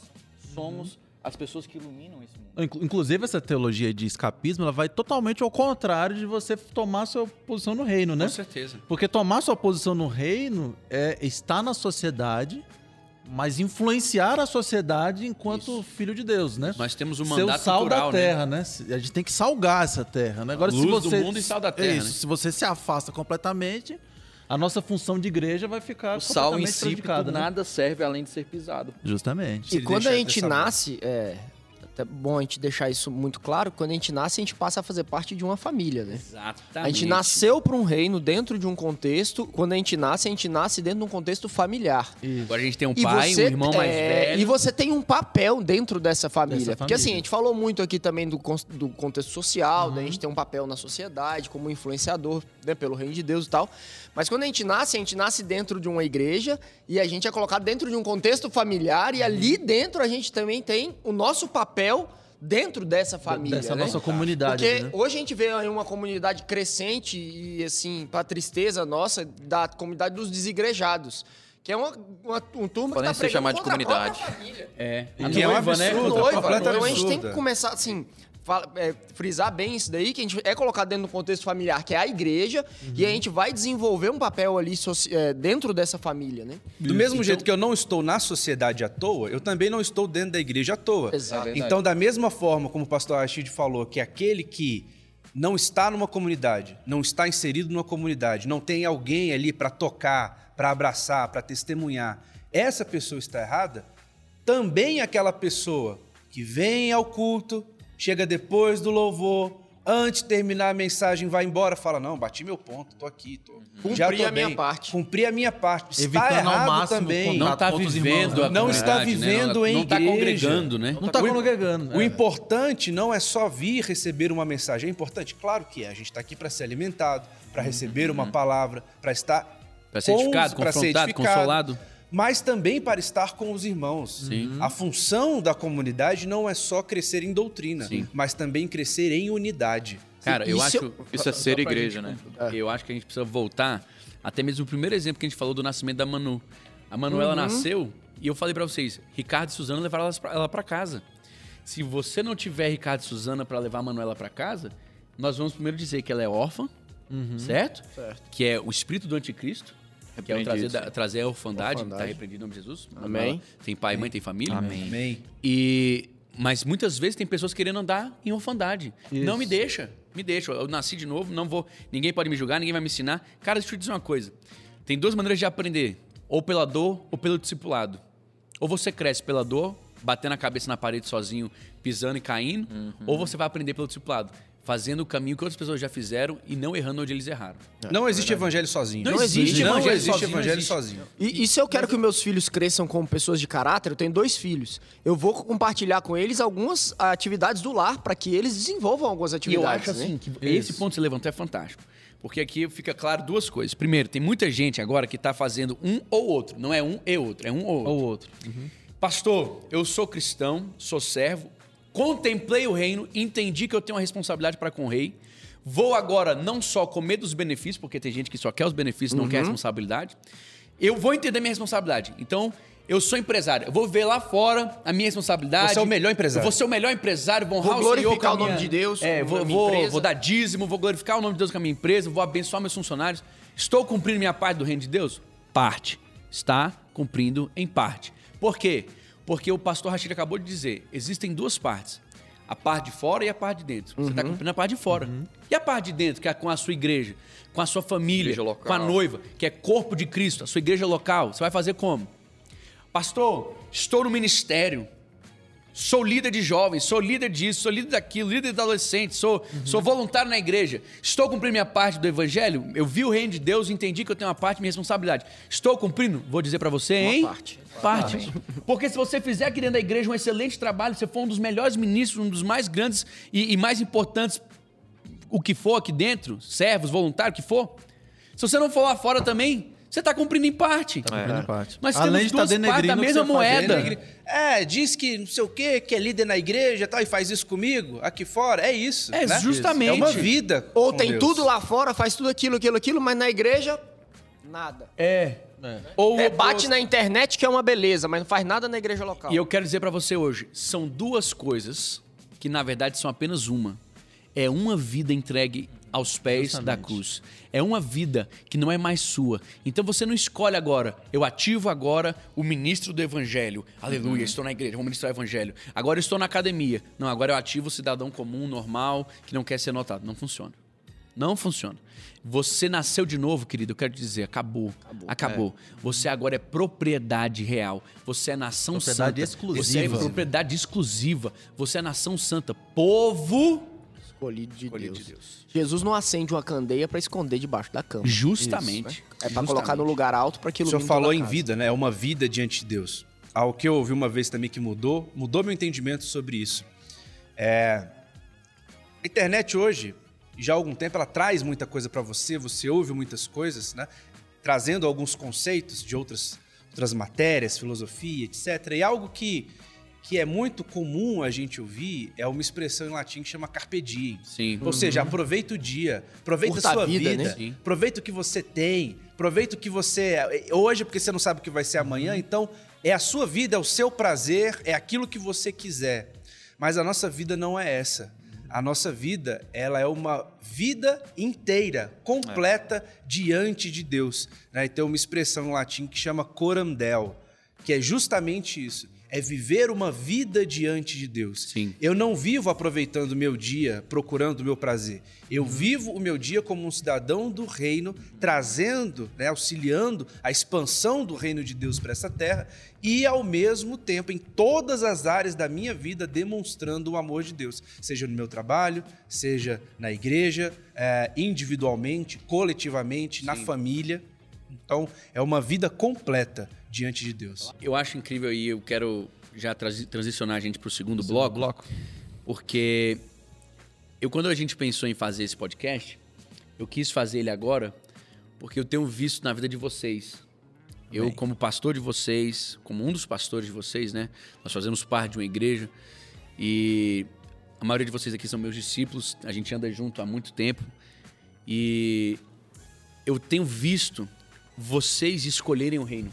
somos Uhum. as pessoas que iluminam esse mundo. Inclu- Inclusive, essa teologia de escapismo, ela vai totalmente ao contrário de você tomar sua posição no reino, né? Com certeza. Porque tomar sua posição no reino é estar na sociedade, mas influenciar a sociedade enquanto filho de Deus, né? Nós temos um Ser o mandato sal cultural, da né? terra, né? A gente tem que salgar essa terra, né? Agora, se Luz do você mundo e sal da terra, É isso, né? se você se afasta completamente, a nossa função de igreja vai ficar O sal em completamente si, né? nada serve além de ser pisado. Justamente. E Se quando a gente nasce, é até bom a gente deixar isso muito claro, quando a gente nasce, a gente passa a fazer parte de uma família, né? Exatamente. A gente nasceu para um reino dentro de um contexto. Quando a gente nasce, a gente nasce dentro de um contexto familiar. Agora a gente tem um E pai, você, um irmão mais é, velho. E você tem um papel dentro dessa família. Dessa Porque assim, a gente falou muito aqui também do, do contexto social, Uhum. né? a gente tem um papel na sociedade como influenciador, né? Pelo reino de Deus e tal. Mas quando a gente nasce, a gente nasce dentro de uma igreja e a gente é colocado dentro de um contexto familiar e Uhum. ali dentro a gente também tem o nosso papel dentro dessa família, Dessa né? nossa comunidade. Porque né? hoje a gente vê aí uma comunidade crescente e, assim, pra tristeza nossa, da comunidade dos desigrejados. Que é uma, uma um turma Podem que tá ser chamados pregando de comunidade. É. E A que é um noiva, né? absurdo. Contra- Noiva, então a gente tem que começar, assim, fala- é, frisar bem isso daí, que a gente é colocado dentro do contexto familiar, que é a igreja, e a gente vai desenvolver um papel ali é, dentro dessa família, né? Do mesmo jeito que eu não estou na sociedade à toa, eu também não estou dentro da igreja à toa. Exato. É então, da mesma forma como o pastor Rashid falou, que aquele que não está numa comunidade, não está inserido numa comunidade, não tem alguém ali para tocar, para abraçar, para testemunhar, essa pessoa está errada, também aquela pessoa que vem ao culto, chega depois do louvor, antes de terminar a mensagem, vai embora, fala: Não, bati meu ponto, tô aqui, tô. já Cumpri tô a minha bem. parte. Cumpri a minha parte. Está Evitando ao errado máximo também. Não tá outros vivendo irmãos, a né? Não está né? vivendo Não- em Não tá igreja. congregando, né? Não tá O- congregando. O é. importante não é só vir receber uma mensagem. É importante, claro que é. A gente está aqui para ser alimentado, para receber uma palavra, para estar Pra ser edificado, confrontado, edificado, consolado. Mas também para estar com os irmãos. Sim. A função da comunidade não é só crescer em doutrina, Sim. mas também crescer em unidade. Cara, eu Isso acho. Isso é ser igreja, gente né? concluir, Eu acho que a gente precisa voltar até mesmo o primeiro exemplo que a gente falou do nascimento da Manu. A Manuela nasceu e eu falei pra vocês: Ricardo e Suzana levaram ela pra casa. Se você não tiver Ricardo e Suzana pra levar a Manuela pra casa, nós vamos primeiro dizer que ela é órfã, certo? Certo. Que é o espírito do anticristo. Que é o trazer, da- trazer a orfandade, Orfandade. tá repreendido em nome de Jesus. Amém. Tem pai, mãe, tem família. Amém. E mas muitas vezes tem pessoas querendo andar em orfandade. Isso. Não me deixa, me deixa. Eu nasci de novo, não vou, ninguém pode me julgar, ninguém vai me ensinar. Cara, deixa eu te dizer uma coisa. Tem duas maneiras de aprender, ou pela dor ou pelo discipulado. Ou você cresce pela dor, batendo a cabeça na parede sozinho, pisando e caindo, ou você vai aprender pelo discipulado, fazendo o caminho que outras pessoas já fizeram e não errando onde eles erraram. Não existe evangelho sozinho. Não existe não evangelho existe sozinho, evangelho não existe. sozinho. E, e se eu quero que meus filhos cresçam como pessoas de caráter, eu tenho dois filhos. Eu vou compartilhar com eles algumas atividades do lar para que eles desenvolvam algumas E eu atividades. acho né? assim que esse ponto que você levantou é fantástico. Porque aqui fica claro duas coisas. Primeiro, tem muita gente agora que está fazendo um ou outro. Não é um e outro, é um ou outro. Ou outro. Pastor, eu sou cristão, sou servo, contemplei o reino, entendi que eu tenho uma responsabilidade para com o rei. vou agora não só comer dos benefícios, porque tem gente que só quer os benefícios, não Uhum. quer a responsabilidade. Eu vou entender minha responsabilidade. Então, eu sou empresário. Eu vou ver lá fora a minha responsabilidade. Você é o melhor empresário. Eu vou ser o melhor empresário, vou honrar Vou o glorificar a o nome minha- de Deus É, vou, vou, vou dar dízimo, vou glorificar o nome de Deus com a minha empresa, vou abençoar meus funcionários. Estou cumprindo minha parte do reino de Deus? Parte. Está cumprindo em parte. Por quê? Porque o pastor Rachid acabou de dizer, existem duas partes. A parte de fora e a parte de dentro. Você está cumprindo a parte de fora. E a parte de dentro, que é com a sua igreja, com a sua família, com a noiva, que é corpo de Cristo, a sua igreja local. Você vai fazer como? Pastor, estou no ministério. Sou líder de jovens, sou líder disso, sou líder daquilo, líder de adolescentes, sou, sou voluntário na igreja. Estou cumprindo minha parte do evangelho. Eu vi o reino de Deus, entendi que eu tenho uma parte de minha responsabilidade. Estou cumprindo? Vou dizer pra você, Uma hein? parte. Parte. Porque se você fizer aqui dentro da igreja um excelente trabalho, você for um dos melhores ministros, um dos mais grandes e, e mais importantes, o que for aqui dentro, servos, voluntários, o que for. Se você não for lá fora também, você está cumprindo em parte. Cumprindo parte. Nós Além temos de tá partes da denegrindo que mesma moeda. É, diz que não sei o quê, que é líder na igreja e tal, e faz isso comigo, aqui fora. É isso. É, né? justamente. É uma vida. Ou tem Deus. tudo lá fora, faz tudo aquilo, aquilo, aquilo, mas na igreja, nada. É. É. Ou É, bate na internet que é uma beleza, mas não faz nada na igreja local. E eu quero dizer pra você hoje, são duas coisas que na verdade são apenas uma. É uma vida entregue aos pés da Justamente. cruz. É uma vida que não é mais sua. Então você não escolhe agora. Eu ativo agora o ministro do evangelho. Aleluia, estou na igreja, vou ministrar o evangelho. Agora estou na academia. Não, agora eu ativo o cidadão comum, normal, que não quer ser notado. Não funciona. Não funciona. Você nasceu de novo, querido, eu quero te dizer, acabou. Acabou. Você agora é propriedade real. Você é nação Propriedade santa. exclusiva. Você é propriedade exclusiva. Você é nação santa. Povo Escolhido de, escolhido Deus. de Deus. Jesus não acende uma candeia pra esconder debaixo da cama. Justamente. É pra colocar no lugar alto pra que O ilumine senhor falou toda a em casa. vida, né? É uma vida diante de Deus. Algo que eu ouvi uma vez também que mudou, mudou meu entendimento sobre isso. É... A internet hoje, já há algum tempo, ela traz muita coisa para você, você ouve muitas coisas, né? Trazendo alguns conceitos de outras, outras matérias, filosofia, etc. E algo que, que é muito comum a gente ouvir é uma expressão em latim que chama carpe diem. Sim. Ou seja, aproveita o dia, aproveita Curta a sua a vida, vida, né? Aproveita o que você tem, aproveita o que você hoje porque você não sabe o que vai ser amanhã, então é a sua vida, é o seu prazer, é aquilo que você quiser. Mas a nossa vida não é essa. A nossa vida, ela é uma vida inteira, completa diante de Deus. Né? E tem uma expressão em latim que chama coram deo, que é justamente isso. É viver uma vida diante de Deus. Sim. Eu não vivo aproveitando o meu dia, procurando o meu prazer. Eu vivo o meu dia como um cidadão do reino, trazendo, né, auxiliando a expansão do reino de Deus para essa terra e, ao mesmo tempo, em todas as áreas da minha vida, demonstrando o amor de Deus. Seja no meu trabalho, seja na igreja, eh, individualmente, coletivamente, na família. Então, é uma vida completa diante de Deus. Eu acho incrível e eu quero já transi- transicionar a gente pro segundo bloco, porque eu quando a gente pensou em fazer esse podcast, eu quis fazer ele agora porque eu tenho visto na vida de vocês. Eu, como pastor de vocês, como um dos pastores de vocês, né? Nós fazemos parte de uma igreja e a maioria de vocês aqui são meus discípulos. A gente anda junto há muito tempo e eu tenho visto vocês escolherem o reino.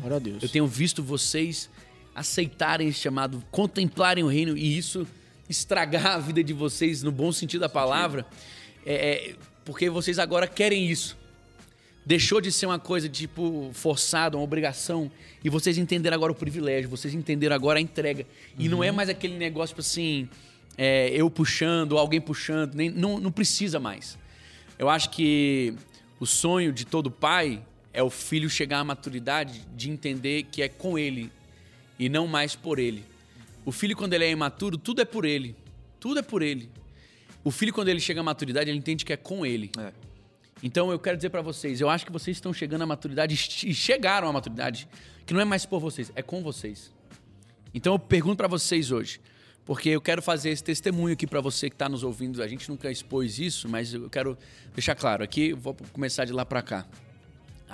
Glória a Deus. Eu tenho visto vocês aceitarem esse chamado, contemplarem o reino e isso estragar a vida de vocês no bom sentido da palavra, é, é, porque vocês agora querem isso. Deixou de ser uma coisa tipo forçada, uma obrigação, e vocês entenderam agora o privilégio, vocês entenderam agora a entrega. E não é mais aquele negócio tipo assim, é, eu puxando, alguém puxando, nem, não, não precisa mais. Eu acho que o sonho de todo pai é o filho chegar à maturidade de entender que é com ele e não mais por ele. O filho, quando ele é imaturo, tudo é por ele. Tudo é por ele. O filho, quando ele chega à maturidade, ele entende que é com ele. É. Então eu quero dizer pra vocês, eu acho que vocês estão chegando à maturidade e chegaram à maturidade, que não é mais por vocês, é com vocês. Então eu pergunto pra vocês hoje, porque eu quero fazer esse testemunho aqui pra você que tá nos ouvindo. A gente nunca expôs isso, mas eu quero deixar claro aqui, vou começar de lá pra cá.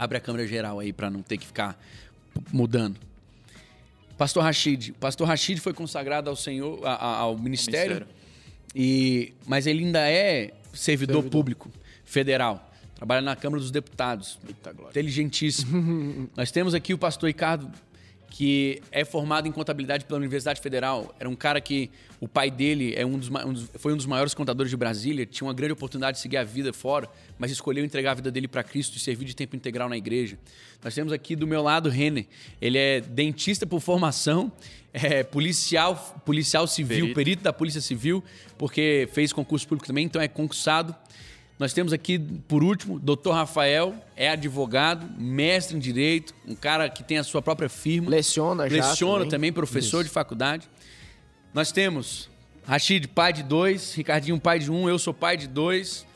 Abre a câmera geral aí pra não ter que ficar mudando. Pastor Rashid, Pastor Rashid foi consagrado ao Senhor, a- a- ao ministério. ministério. E, mas ele ainda é servidor, Servidor. público federal. Trabalha na Câmara dos Deputados. Eita glória. Inteligentíssimo. Nós temos aqui o pastor Ricardo, que é formado em contabilidade pela Universidade Federal. Era um cara que o pai dele é um dos, um dos- foi um dos maiores contadores de Brasília, tinha uma grande oportunidade de seguir a vida fora, mas escolheu entregar a vida dele para Cristo e servir de tempo integral na igreja. Nós temos aqui do meu lado Renner. Ele é dentista por formação, é policial, policial civil, Perito. perito da Polícia Civil, porque fez concurso público também, então é concursado. Nós temos aqui, por último, Dr. Rafael, é advogado, mestre em direito, um cara que tem a sua própria firma. Leciona já Leciona também, também. professor de faculdade. Nós temos Rashid, pai de dois, Ricardinho, pai de um, eu sou pai de dois.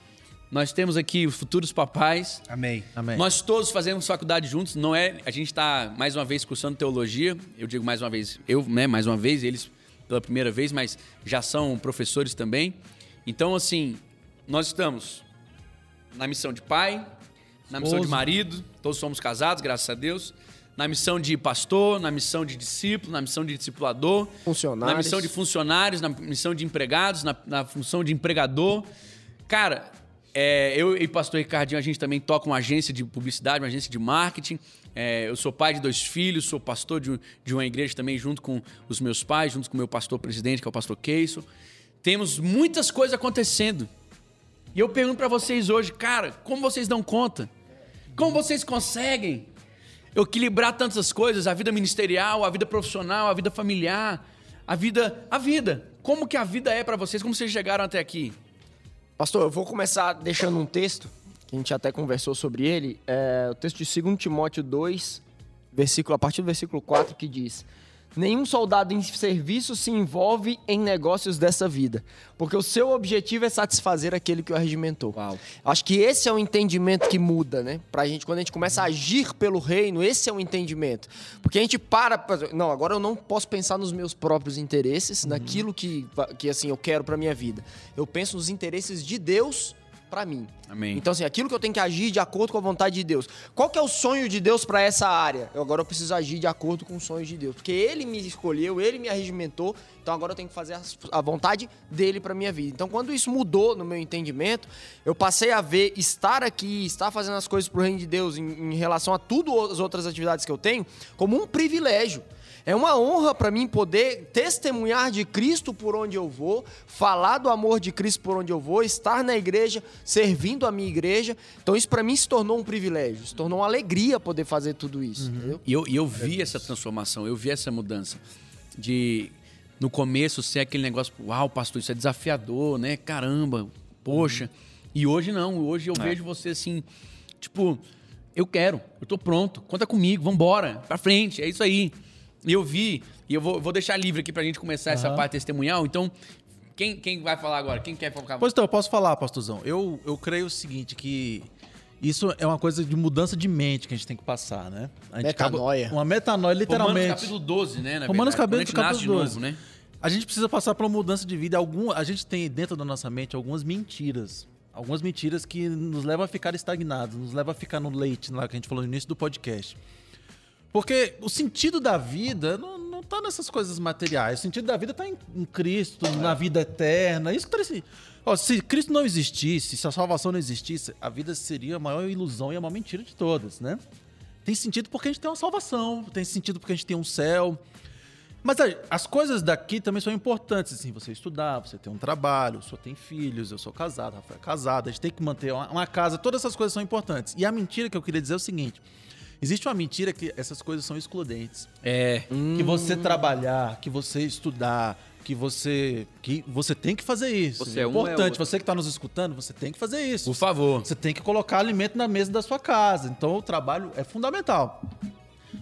Nós temos aqui os futuros papais. Amém. Amém. Nós todos fazemos faculdade juntos, não é? A gente está mais uma vez cursando teologia. Eu digo mais uma vez, eu, né, mais uma vez, eles pela primeira vez, mas já são professores também. Então, assim, nós estamos na missão de pai, na missão de marido, todos somos casados, graças a Deus. Na missão de pastor, na missão de discípulo, na missão de discipulador, Funcionários. na missão de funcionários, na missão de empregados, na, na função de empregador. Cara, é, eu e pastor Ricardinho, a gente também toca uma agência de publicidade, uma agência de marketing. É, eu sou pai de dois filhos, sou pastor de, de uma igreja também, junto com os meus pais, junto com o meu pastor presidente, que é o pastor Keiso. Temos muitas coisas acontecendo. E eu pergunto pra vocês hoje, cara, como vocês dão conta? Como vocês conseguem equilibrar tantas coisas, a vida ministerial, a vida profissional, a vida familiar, a vida, a vida. Como que a vida é pra vocês? Como vocês chegaram até aqui? Pastor, eu vou começar deixando um texto, que a gente até conversou sobre ele, é o texto de 2 Timóteo 2, versículo, a partir do versículo 4, que diz: Nenhum soldado em serviço se envolve em negócios dessa vida, porque o seu objetivo é satisfazer aquele que o arregimentou. Uau. Acho que esse é o entendimento que muda, né? Pra gente, quando a gente começa a agir pelo reino, esse é o entendimento. Porque a gente para. pra- Não, agora eu não posso pensar nos meus próprios interesses, naquilo que, que assim, eu quero pra minha vida. Eu penso nos interesses de Deus pra mim. Amém. Então, assim, aquilo que eu tenho que agir de acordo com a vontade de Deus. Qual que é o sonho de Deus pra essa área? Eu agora eu preciso agir de acordo com os sonhos de Deus. Porque Ele me escolheu, Ele me arregimentou, então agora eu tenho que fazer a vontade dele pra minha vida. Então, quando isso mudou no meu entendimento, eu passei a ver estar aqui, estar fazendo as coisas pro reino de Deus em, em relação a tudo as outras atividades que eu tenho, como um privilégio. É uma honra para mim poder testemunhar de Cristo por onde eu vou, falar do amor de Cristo por onde eu vou, estar na igreja, servindo a minha igreja. Então isso para mim se tornou um privilégio, se tornou uma alegria poder fazer tudo isso, entendeu? E eu, e eu vi essa transformação, eu vi essa mudança. De, no começo, ser aquele negócio, uau, pastor, isso é desafiador, né? Caramba, poxa. E hoje não, hoje eu vejo você assim, tipo, eu quero, eu tô pronto, conta comigo, vambora, pra frente, é isso aí. E eu vi, e eu vou, vou deixar livre aqui pra gente começar essa parte testemunhal, então, quem, quem vai falar agora? Quem quer focar? Pois então, eu posso falar, pastorzão. Eu, eu creio o seguinte, que isso é uma coisa de mudança de mente que a gente tem que passar, né? A gente Metanoia. uma metanoia, literalmente. Romanos capítulo 12, né? na Romanos verdade, capítulo, quando a gente nasce de capítulo novo, 12. né? A gente precisa passar por uma mudança de vida. Algum, a gente tem dentro da nossa mente algumas mentiras. Algumas mentiras que nos levam a ficar estagnados, nos levam a ficar no leite, lá que a gente falou no início do podcast. Porque o sentido da vida não, não tá nessas coisas materiais. O sentido da vida tá em, em Cristo, na vida eterna. Isso que Ó, se Cristo não existisse, se a salvação não existisse, a vida seria a maior ilusão e a maior mentira de todas, né? Tem sentido porque a gente tem uma salvação, tem sentido porque a gente tem um céu. Mas as coisas daqui também são importantes, assim, você estudar, você ter um trabalho, senhor tem filhos, eu sou casado, Rafael é casado, a gente tem que manter uma, uma casa, todas essas coisas são importantes. E a mentira que eu queria dizer é o seguinte: existe uma mentira que essas coisas são excludentes. É. Que você trabalhar, que você estudar, que você que você tem que fazer isso. Você é é um, é importante, você que está nos escutando, você tem que fazer isso. Por favor. Você tem que colocar alimento na mesa da sua casa. Então o trabalho é fundamental.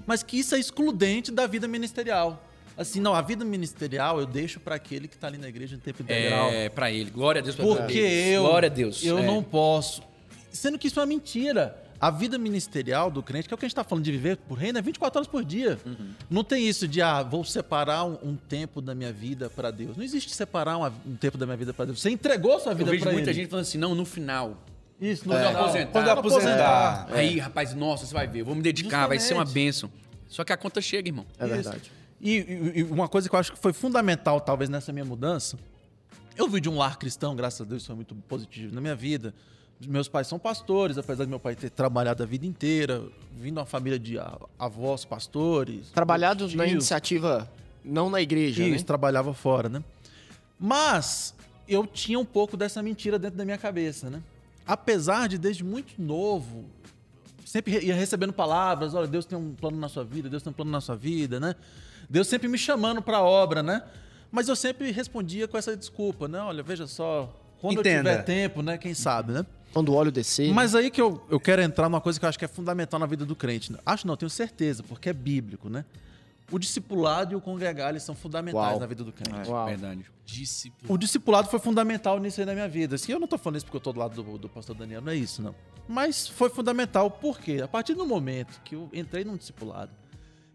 Mas que isso é excludente da vida ministerial. Assim, não, a vida ministerial eu deixo para aquele que está ali na igreja em tempo integral. É, pra ele. Glória a Deus. pra Porque Deus. eu, Glória a Deus. eu É. não posso. Sendo que isso é uma mentira. A vida ministerial do crente, que é o que a gente está falando de viver por reino, é 24 horas por dia. Uhum. Não tem isso de, ah, vou separar um, um tempo da minha vida para Deus. Não existe separar uma- um tempo da minha vida para Deus. Você entregou sua Eu vida vejo para muita ele. gente falando assim, não, no final. Isso, Quando eu aposentar. Quando eu aposentar. Aí, rapaz, nossa, você vai ver. Eu vou me dedicar, vai ser uma Justamente. bênção. Só que a conta chega, irmão. É Isso. verdade. E, e- e uma coisa que eu acho que foi fundamental, talvez, nessa minha mudança, Eu vi de um lar cristão, graças a Deus, isso foi muito positivo na minha vida. Meus pais são pastores, apesar de meu pai ter trabalhado a vida inteira, vindo uma família de avós pastores. Trabalhado na iniciativa, não na igreja, Isso, né? trabalhava fora, né? Mas eu tinha um pouco dessa mentira dentro da minha cabeça, né? Apesar de desde muito novo sempre re- ia recebendo palavras, olha, Deus tem um plano na sua vida, Deus tem um plano na sua vida, né? Deus sempre me chamando para a obra, né? Mas eu sempre respondia com essa desculpa, né? Olha, veja só, quando Entenda. eu tiver tempo, né? Quem sabe, né? Quando o óleo descer. Mas aí que eu, eu quero entrar numa coisa que eu acho que é fundamental na vida do crente. Acho não, tenho certeza, porque é bíblico, né? O discipulado e o congregar, eles são fundamentais Uau. na vida do crente. Uau. Verdade. Discípulo. O discipulado foi fundamental nisso aí na minha vida. Assim, eu não tô falando isso porque eu tô do lado do, do pastor Daniel, não é isso, não. Mas foi fundamental porque, a partir do momento que eu entrei num discipulado,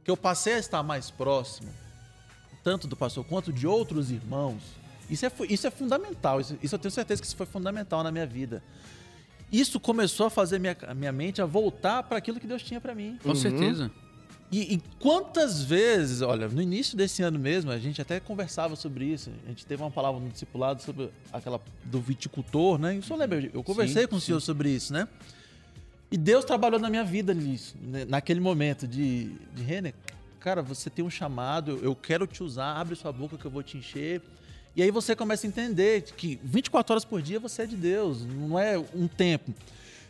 que eu passei a estar mais próximo, tanto do pastor quanto de outros irmãos, isso é, isso é fundamental. Isso, isso eu tenho certeza que isso foi fundamental na minha vida. Isso começou a fazer minha, a minha mente a voltar para aquilo que Deus tinha para mim. Com certeza. E, e quantas vezes, olha, no início desse ano mesmo, a gente até conversava sobre isso. A gente teve uma palavra no discipulado sobre aquela do viticultor, né? E o senhor lembra? Eu conversei Sim, com o senhor sobre isso, né? E Deus trabalhou na minha vida nisso, né? naquele momento de, de Renner, cara, você tem um chamado, eu- eu quero te usar, abre sua boca que eu vou te encher. E aí você começa a entender que 24 horas por dia você é de Deus, não é um tempo.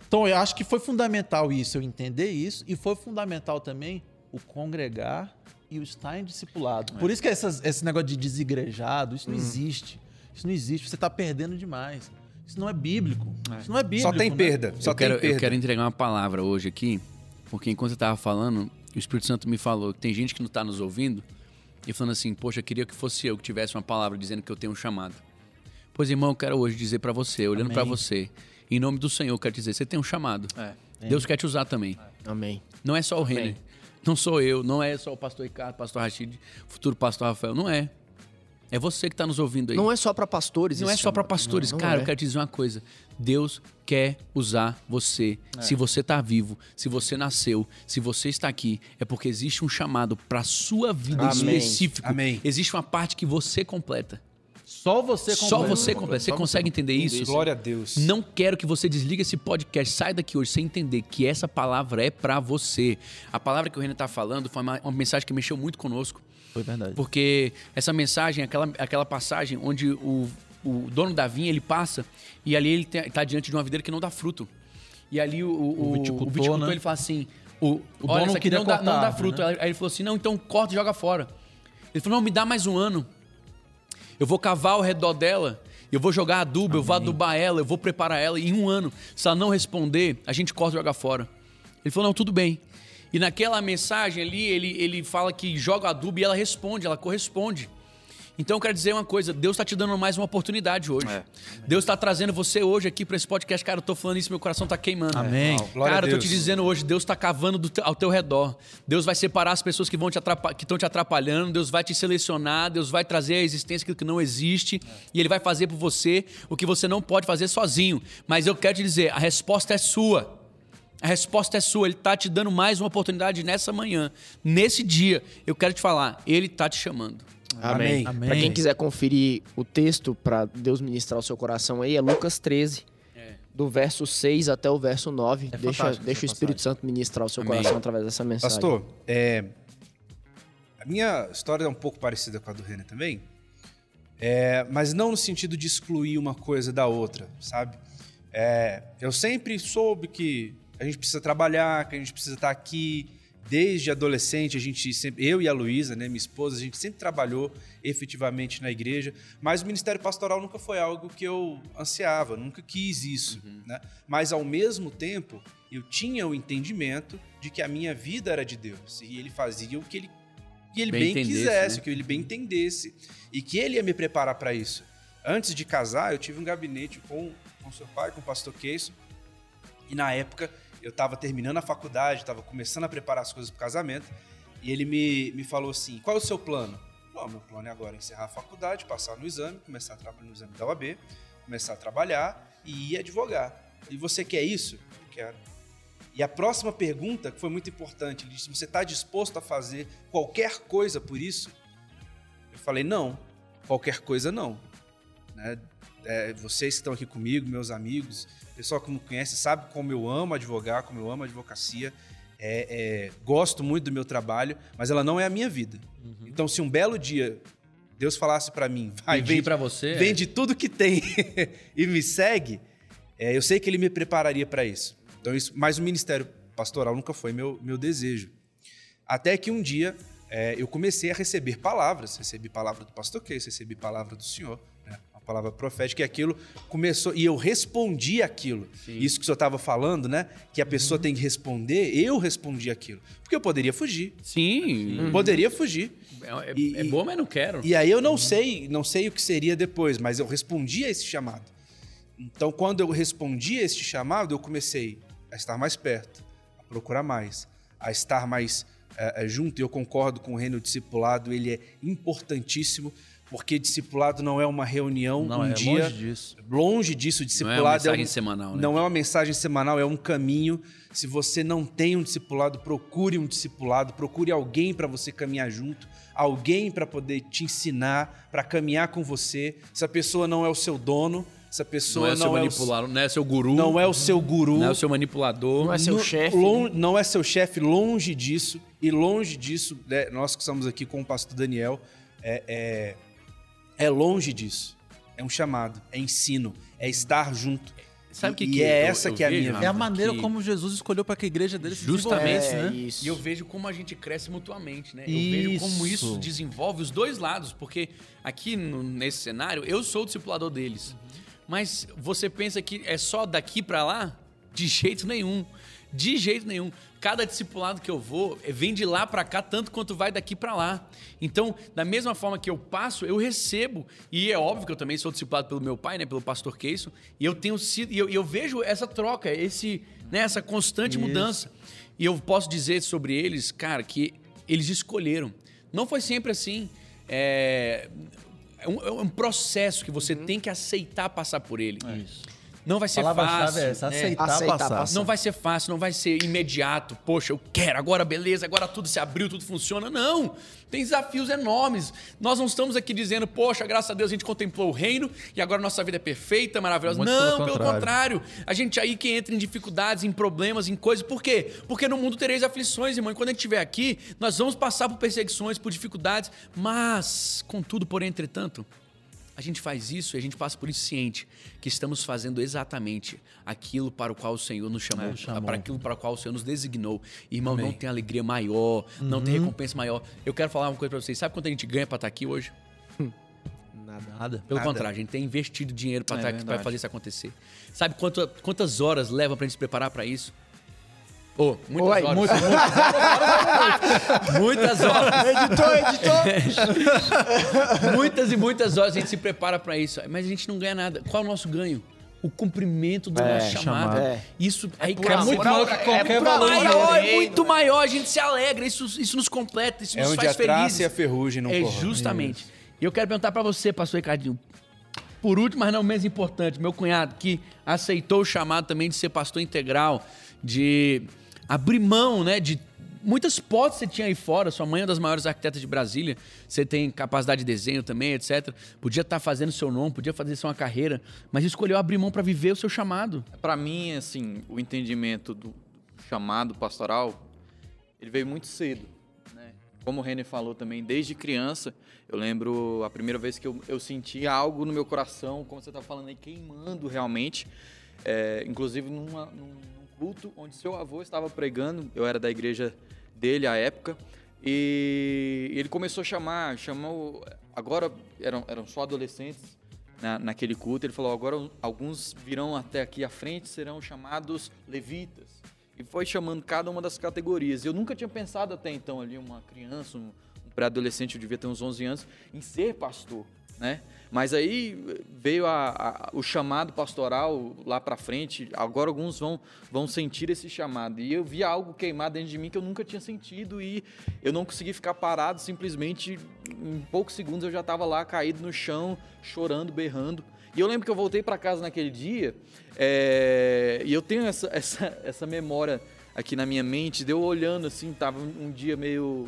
Então eu acho que foi fundamental isso, eu entender isso, e foi fundamental também o congregar e o estar em discipulado. Por isso que essas- esse negócio de desigrejado, isso não existe. Isso não existe, você está perdendo demais. Isso não é bíblico. Isso não é bíblico. Só tem né? perda. Só eu, tem quero, perda. eu quero entregar uma palavra hoje aqui, porque enquanto eu tava falando, o Espírito Santo me falou que tem gente que não tá nos ouvindo e falando assim, poxa, queria que fosse eu que tivesse uma palavra dizendo que eu tenho um chamado. Pois, irmão, eu quero hoje dizer pra você, olhando Amém. pra você, em nome do Senhor, eu quero dizer, você tem um chamado. É. Deus quer te usar também. Amém. Não é só o Renner. Não sou eu, não é só o pastor Ricardo, pastor Rachid, futuro pastor Rafael. Não é. É você que tá nos ouvindo aí. Não é só pra pastores. Não é só para pastores. Não, não Cara, é. eu quero te dizer uma coisa. Deus quer usar você. É. Se você tá vivo, se você nasceu, se você está aqui, é porque existe um chamado para sua vida Amém. específico. Amém. Existe uma parte que você completa. Só você Só completa. você completa. Você Só consegue entender isso? Glória a Deus. Não quero que você desligue esse podcast. Sai daqui hoje sem entender que essa palavra é para você. A palavra que o Renan tá falando foi uma, uma mensagem que mexeu muito conosco. Foi verdade. Porque essa mensagem, aquela, aquela passagem onde o, o dono da vinha, ele passa e ali ele está diante de uma videira que não dá fruto. E ali o, o, o viticultor, viticultor, né? ele fala assim, o, O olha, dono queria não dá, não cortar dá fruto. né? Aí ele falou assim, não, então corta e joga fora. Ele falou, não, me dá mais um ano. Eu vou cavar ao redor dela, eu vou jogar adubo, eu vou adubar ela, eu vou preparar ela. E em um ano, se ela não responder, a gente corta e joga fora. Ele falou, não, tudo bem. E naquela mensagem ali, ele, ele fala que joga adubo e ela responde, ela corresponde. Então eu quero dizer uma coisa, Deus está te dando mais uma oportunidade hoje. É. Deus está trazendo você hoje aqui para esse podcast. Cara, eu tô falando isso, meu coração tá queimando. Amém. Uau, Cara, eu tô te dizendo hoje, Deus tá cavando do ao teu redor. Deus vai separar as pessoas que vão te atrapa- que estão te atrapalhando, Deus vai te selecionar, Deus vai trazer à existência aquilo que não existe, e ele vai fazer por você o que você não pode fazer sozinho. Mas eu quero te dizer, a resposta é sua. A resposta é sua, ele tá te dando mais uma oportunidade nessa manhã, nesse dia. Eu quero te falar, ele tá te chamando. Amém. Amém. Pra quem quiser conferir o texto pra Deus ministrar o seu coração aí, é Lucas 13. Do verso 6 até o verso 9. É deixa deixa o Espírito Santo ministrar o seu Amém. coração através dessa mensagem. Pastor, é, a minha história é um pouco parecida com a do Renan também, é, mas não no sentido de excluir uma coisa da outra, sabe? É, eu sempre soube que a gente precisa trabalhar, que a gente precisa estar aqui. Desde adolescente, a gente sempre, eu e a Luísa, né, minha esposa, a gente sempre trabalhou efetivamente na igreja, mas o ministério pastoral nunca foi algo que eu ansiava, nunca quis isso, né? Mas ao mesmo tempo, eu tinha o entendimento de que a minha vida era de Deus e ele fazia o que ele, que ele Bem bem, quisesse, né? o que ele bem entendesse e que ele ia me preparar para isso. Antes de casar, eu tive um gabinete com com seu pai, com o pastor Keyson, e na época eu estava terminando a faculdade, estava começando a preparar as coisas para o casamento, e ele me, me falou assim: qual é o seu plano? Não, meu plano é agora encerrar a faculdade, passar no exame, começar a trabalhar no exame da OAB, começar a trabalhar e ir advogar. E você quer isso? Eu quero. E a próxima pergunta, que foi muito importante, ele disse: Você está disposto a fazer qualquer coisa por isso? Eu falei: Não, qualquer coisa não. né? É, vocês que estão aqui comigo, meus amigos, pessoal que me conhece, sabe como eu amo advogar, como eu amo advocacia. É, é, gosto muito do meu trabalho, mas ela não é a minha vida. Então, se um belo dia Deus falasse para mim, vai, Pedir vende, pra você, é. vende tudo que tem e me segue, é, eu sei que ele me prepararia para isso. Então, isso. Mas o ministério pastoral nunca foi meu, meu desejo. Até que um dia é, eu comecei a receber palavras. Recebi palavra do pastor Keis, recebi palavra do senhor, palavra profética, e aquilo começou. E eu respondi aquilo. Isso que o senhor estava falando, né? Que a pessoa tem que responder, eu respondi aquilo. Porque eu poderia fugir. Sim. Poderia fugir. É, é, E- é bom, mas não quero. E aí eu não sei, não sei o que seria depois, mas eu respondi a esse chamado. Então, quando eu respondi a este chamado, eu comecei a estar mais perto, a procurar mais, a estar mais eh, junto. E eu concordo com o reino discipulado, ele é importantíssimo, porque discipulado não é uma reunião Não, um é dia. longe disso. Longe disso, Não é discipulado uma mensagem um- semanal, né? não é uma mensagem semanal, é um caminho. Se você não tem um discipulado, procure um discipulado, procure alguém para você caminhar junto, alguém para poder te ensinar, para caminhar com você. Se a pessoa não é o seu dono, se a Não pessoa é seu não, é, o, manipulador, não é seu guru, não é o seu guru, não é o seu manipulador. Não é seu chefe. não é seu chefe, longe disso. E longe disso, né, nós que estamos aqui com o pastor Daniel, é, é, é longe disso. É um chamado, é ensino, é estar junto. Sabe o que e que é eu- essa eu que é a minha Rafa? É a vida. maneira que- como Jesus escolheu para que a igreja dele se Justamente. É né? isso. E eu vejo como a gente cresce mutuamente, né? Eu vejo como Isso. isso desenvolve os dois lados, porque aqui no- nesse cenário eu sou o discipulador deles. Mas você pensa que é só daqui pra lá? De jeito nenhum. De jeito nenhum. Cada discipulado que eu vou eh, vem de lá pra cá tanto quanto vai daqui pra lá. Então, da mesma forma que eu passo, eu recebo. E é óbvio que eu também sou discipulado pelo meu pai, né, pelo pastor Keyson, e eu tenho sido e eu, eu vejo essa troca, esse, né, essa constante mudança. E eu posso dizer sobre eles, cara, que eles escolheram. Não foi sempre assim. É, é um, é um processo que você tem que aceitar passar por ele. Não vai ser palavra-chave fácil. é essa, né? aceitar, Aceitar passar. passar. Não vai ser fácil, não vai ser imediato. Poxa, eu quero, agora beleza, agora tudo se abriu, tudo funciona. Não! Tem desafios enormes. Nós não estamos aqui dizendo, poxa, graças a Deus a gente contemplou o reino e agora nossa vida é perfeita, maravilhosa. Muito não, pelo pelo contrário. contrário. A gente aí que entra em dificuldades, em problemas, em coisas. Por quê? Porque no mundo tereis aflições, irmão. E quando a gente estiver aqui, nós vamos passar por perseguições, por dificuldades. Mas, contudo, porém, entretanto, a gente faz isso e a gente passa por isso ciente que estamos fazendo exatamente aquilo para o qual o Senhor nos chamou, chamou. para aquilo para o qual o Senhor nos designou. Irmão, não tem alegria maior, não tem recompensa maior. Eu quero falar uma coisa para vocês. Sabe quanto a gente ganha para estar aqui hoje? Nada. Nada. Pelo Nada. contrário, a gente tem investido dinheiro para É estar aqui, para verdade. fazer isso acontecer. Sabe quanto- quantas horas leva para a gente se preparar para isso? Ô, muitas Oi, horas. muito- muitas horas. Editor, editor! muitas e muitas horas a gente se prepara para isso, mas a gente não ganha nada. Qual é o nosso ganho? O cumprimento do É, nosso chamado. chamado. É. Isso aí, por cara, muito é maior que qualquer amor valor. Maior, é muito maior. A gente se alegra, isso, isso nos completa, isso É nos onde faz a felizes. e a ferrugem não É justamente. E eu quero perguntar para você, pastor Ricardinho. Por último, mas não menos importante, meu cunhado que aceitou o chamado também de ser pastor integral, de abrir mão, né, de muitas que você tinha aí fora. Sua mãe é uma das maiores arquitetas de Brasília. Você tem capacidade de desenho também, etc. Podia estar fazendo seu nome, podia fazer sua carreira, mas escolheu abrir mão para viver o seu chamado. Para mim, assim, o entendimento do chamado pastoral, ele veio muito cedo, né? Como o René falou também, desde criança, eu lembro a primeira vez que eu, eu senti algo no meu coração, como você tá falando aí, queimando realmente. É, inclusive numa- num, num culto onde seu avô estava pregando, eu era da igreja dele à época, e ele começou a chamar, chamou, agora eram, eram só adolescentes, na, naquele culto, ele falou: agora alguns virão até aqui à frente, serão chamados levitas. E foi chamando cada uma das categorias. Eu nunca tinha pensado até então ali, uma criança, um, um pré-adolescente, eu devia ter uns 11 anos, em ser pastor, né? Mas aí veio a- a- o chamado pastoral lá pra frente. Agora alguns vão, vão sentir esse chamado. E eu vi algo queimar dentro de mim que eu nunca tinha sentido e eu não consegui ficar parado. Simplesmente, em poucos segundos eu já estava lá caído no chão, chorando, berrando. E eu lembro que eu voltei para casa naquele dia é, e eu tenho essa, essa, essa memória aqui na minha mente de eu olhando assim, tava um dia meio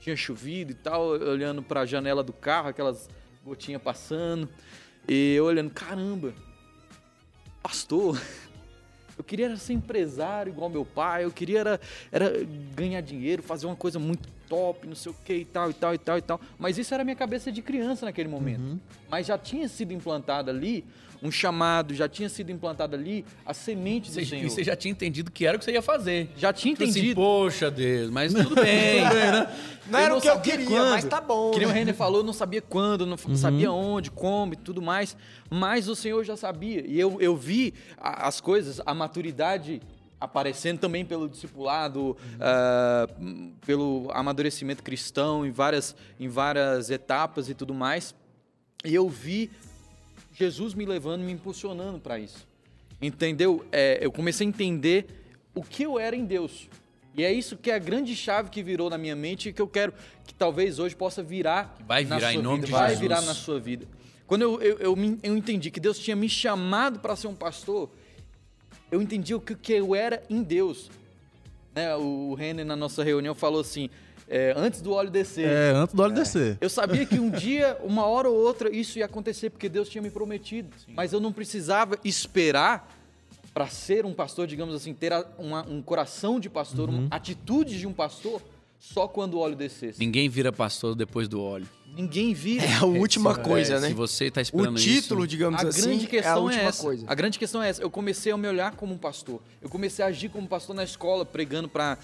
tinha chovido e tal, olhando para a janela do carro, aquelas gotinhas passando. E eu olhando, caramba, pastor, eu queria era ser empresário igual meu pai, eu queria era, era ganhar dinheiro, fazer uma coisa muito top, não sei o que e tal, e tal, e tal, e tal. Mas isso era minha cabeça de criança naquele momento. Mas já tinha sido implantado ali um chamado, já tinha sido implantado ali a semente do Você, Senhor. e você já tinha entendido que era o que você ia fazer. Já tinha Tipo assim, entendido. Poxa, Deus, mas tudo bem. Não era Eu o que eu queria, quando. mas tá bom. Que nem o né? Renner falou, não sabia quando, não Uhum. sabia onde, como e tudo mais. Mas o Senhor já sabia. E eu, eu vi a- as coisas, a maturidade aparecendo também pelo discipulado, ah, hum, pelo amadurecimento cristão em várias, em várias etapas e tudo mais. E eu vi Jesus me levando, me impulsionando para isso. Entendeu? É, eu comecei a entender o que eu era em Deus. E é isso que é a grande chave que virou na minha mente e que eu quero que talvez hoje possa virar. Vai na virar sua em nome vida, de Vai Jesus. virar na sua vida. Quando eu, eu, eu, me- eu entendi que Deus tinha me chamado para ser um pastor, eu entendi o que, que eu era em Deus. Né? O Renner, na nossa reunião, falou assim: é, antes do óleo descer. É, antes do óleo descer. Eu sabia que um dia, uma hora ou outra, isso ia acontecer, porque Deus tinha me prometido. Mas eu não precisava esperar para ser um pastor, digamos assim, ter uma- um coração de pastor, uma atitude de um pastor, só quando o óleo descesse. Ninguém vira pastor depois do óleo. Ninguém vira. É a última coisa, É, né? Se você tá O esperando título, isso, digamos A assim, grande é a questão é, última essa. coisa. A grande questão é essa. Eu comecei a me olhar como um pastor. Eu comecei a agir como pastor na escola, pregando para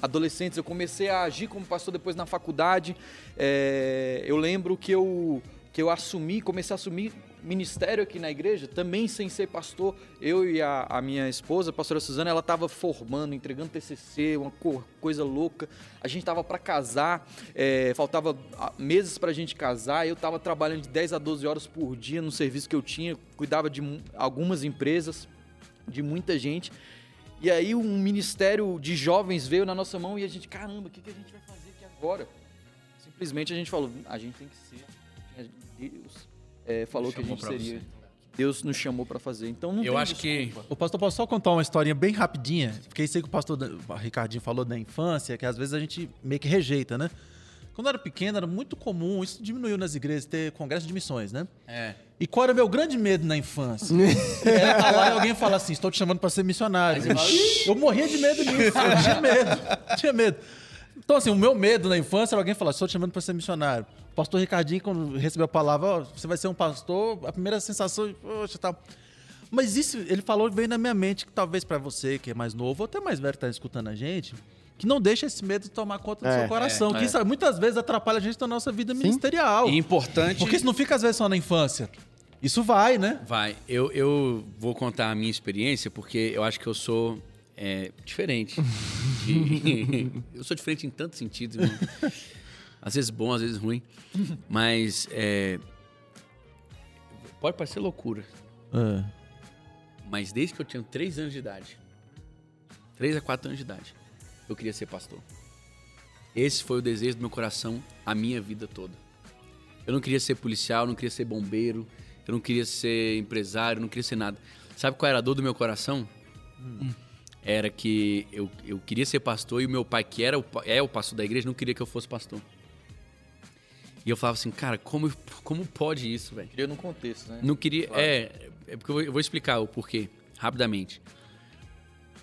adolescentes. Eu comecei a agir como pastor depois na faculdade. É, eu lembro que eu, que eu assumi, comecei a assumir ministério aqui na igreja, também sem ser pastor. Eu e a, a minha esposa, a pastora Suzana, ela estava formando, entregando TCC, uma co- coisa louca. A gente estava para casar, é, faltava ah, meses para a gente casar. Eu estava trabalhando de 10 a 12 horas por dia no serviço que eu tinha, cuidava de algumas empresas, de muita gente. E aí um ministério de jovens veio na nossa mão e a gente, caramba, o que, que a gente vai fazer aqui agora? Simplesmente a gente falou, a gente tem que ser. Deus é, falou que a gente seria. você. Deus nos chamou para fazer. Então não eu tem acho que desculpa. O pastor, posso só contar uma historinha bem rapidinha? Porque isso aí que o pastor Ricardinho falou da infância, que às vezes a gente meio que rejeita, né? Quando eu era pequeno, era muito comum, isso diminuiu nas igrejas, ter congresso de missões, né? É. E qual era o meu grande medo na infância? Era estar lá e alguém falar assim, estou te chamando para ser missionário. Eu morria de medo nisso, eu tinha medo, tinha medo. Então, assim, o meu medo na infância era alguém falar, estou te chamando para ser missionário. O pastor Ricardinho, quando recebeu a palavra, ó, você vai ser um pastor, a primeira sensação, poxa, tal. Mas isso, ele falou, veio na minha mente, que talvez para você, que é mais novo, ou até mais velho que tá escutando a gente, que não deixa esse medo tomar conta do É, seu coração. é, que é. isso muitas vezes atrapalha a gente na nossa vida ministerial. E importante. Porque isso não fica às vezes só na infância. Isso vai, né? Vai. Eu, eu vou contar a minha experiência, porque eu acho que eu sou é, diferente. De- eu sou diferente em tantos sentidos, irmão. Às vezes bom, às vezes ruim. Mas é, pode parecer loucura. Mas desde que eu tinha 3 anos de idade, 3 a 4 anos de idade, eu queria ser pastor. Esse foi o desejo do meu coração a minha vida toda. Eu não queria ser policial, não queria ser bombeiro, eu não queria ser empresário, não queria ser nada. Sabe qual era a dor do meu coração? Era que eu, eu queria ser pastor e o meu pai, que era o, é o pastor da igreja, não queria que eu fosse pastor. E eu falava assim, cara, como, como pode isso, velho? Queria num contexto, né? Não queria. É, é porque eu vou, explicar o porquê, rapidamente.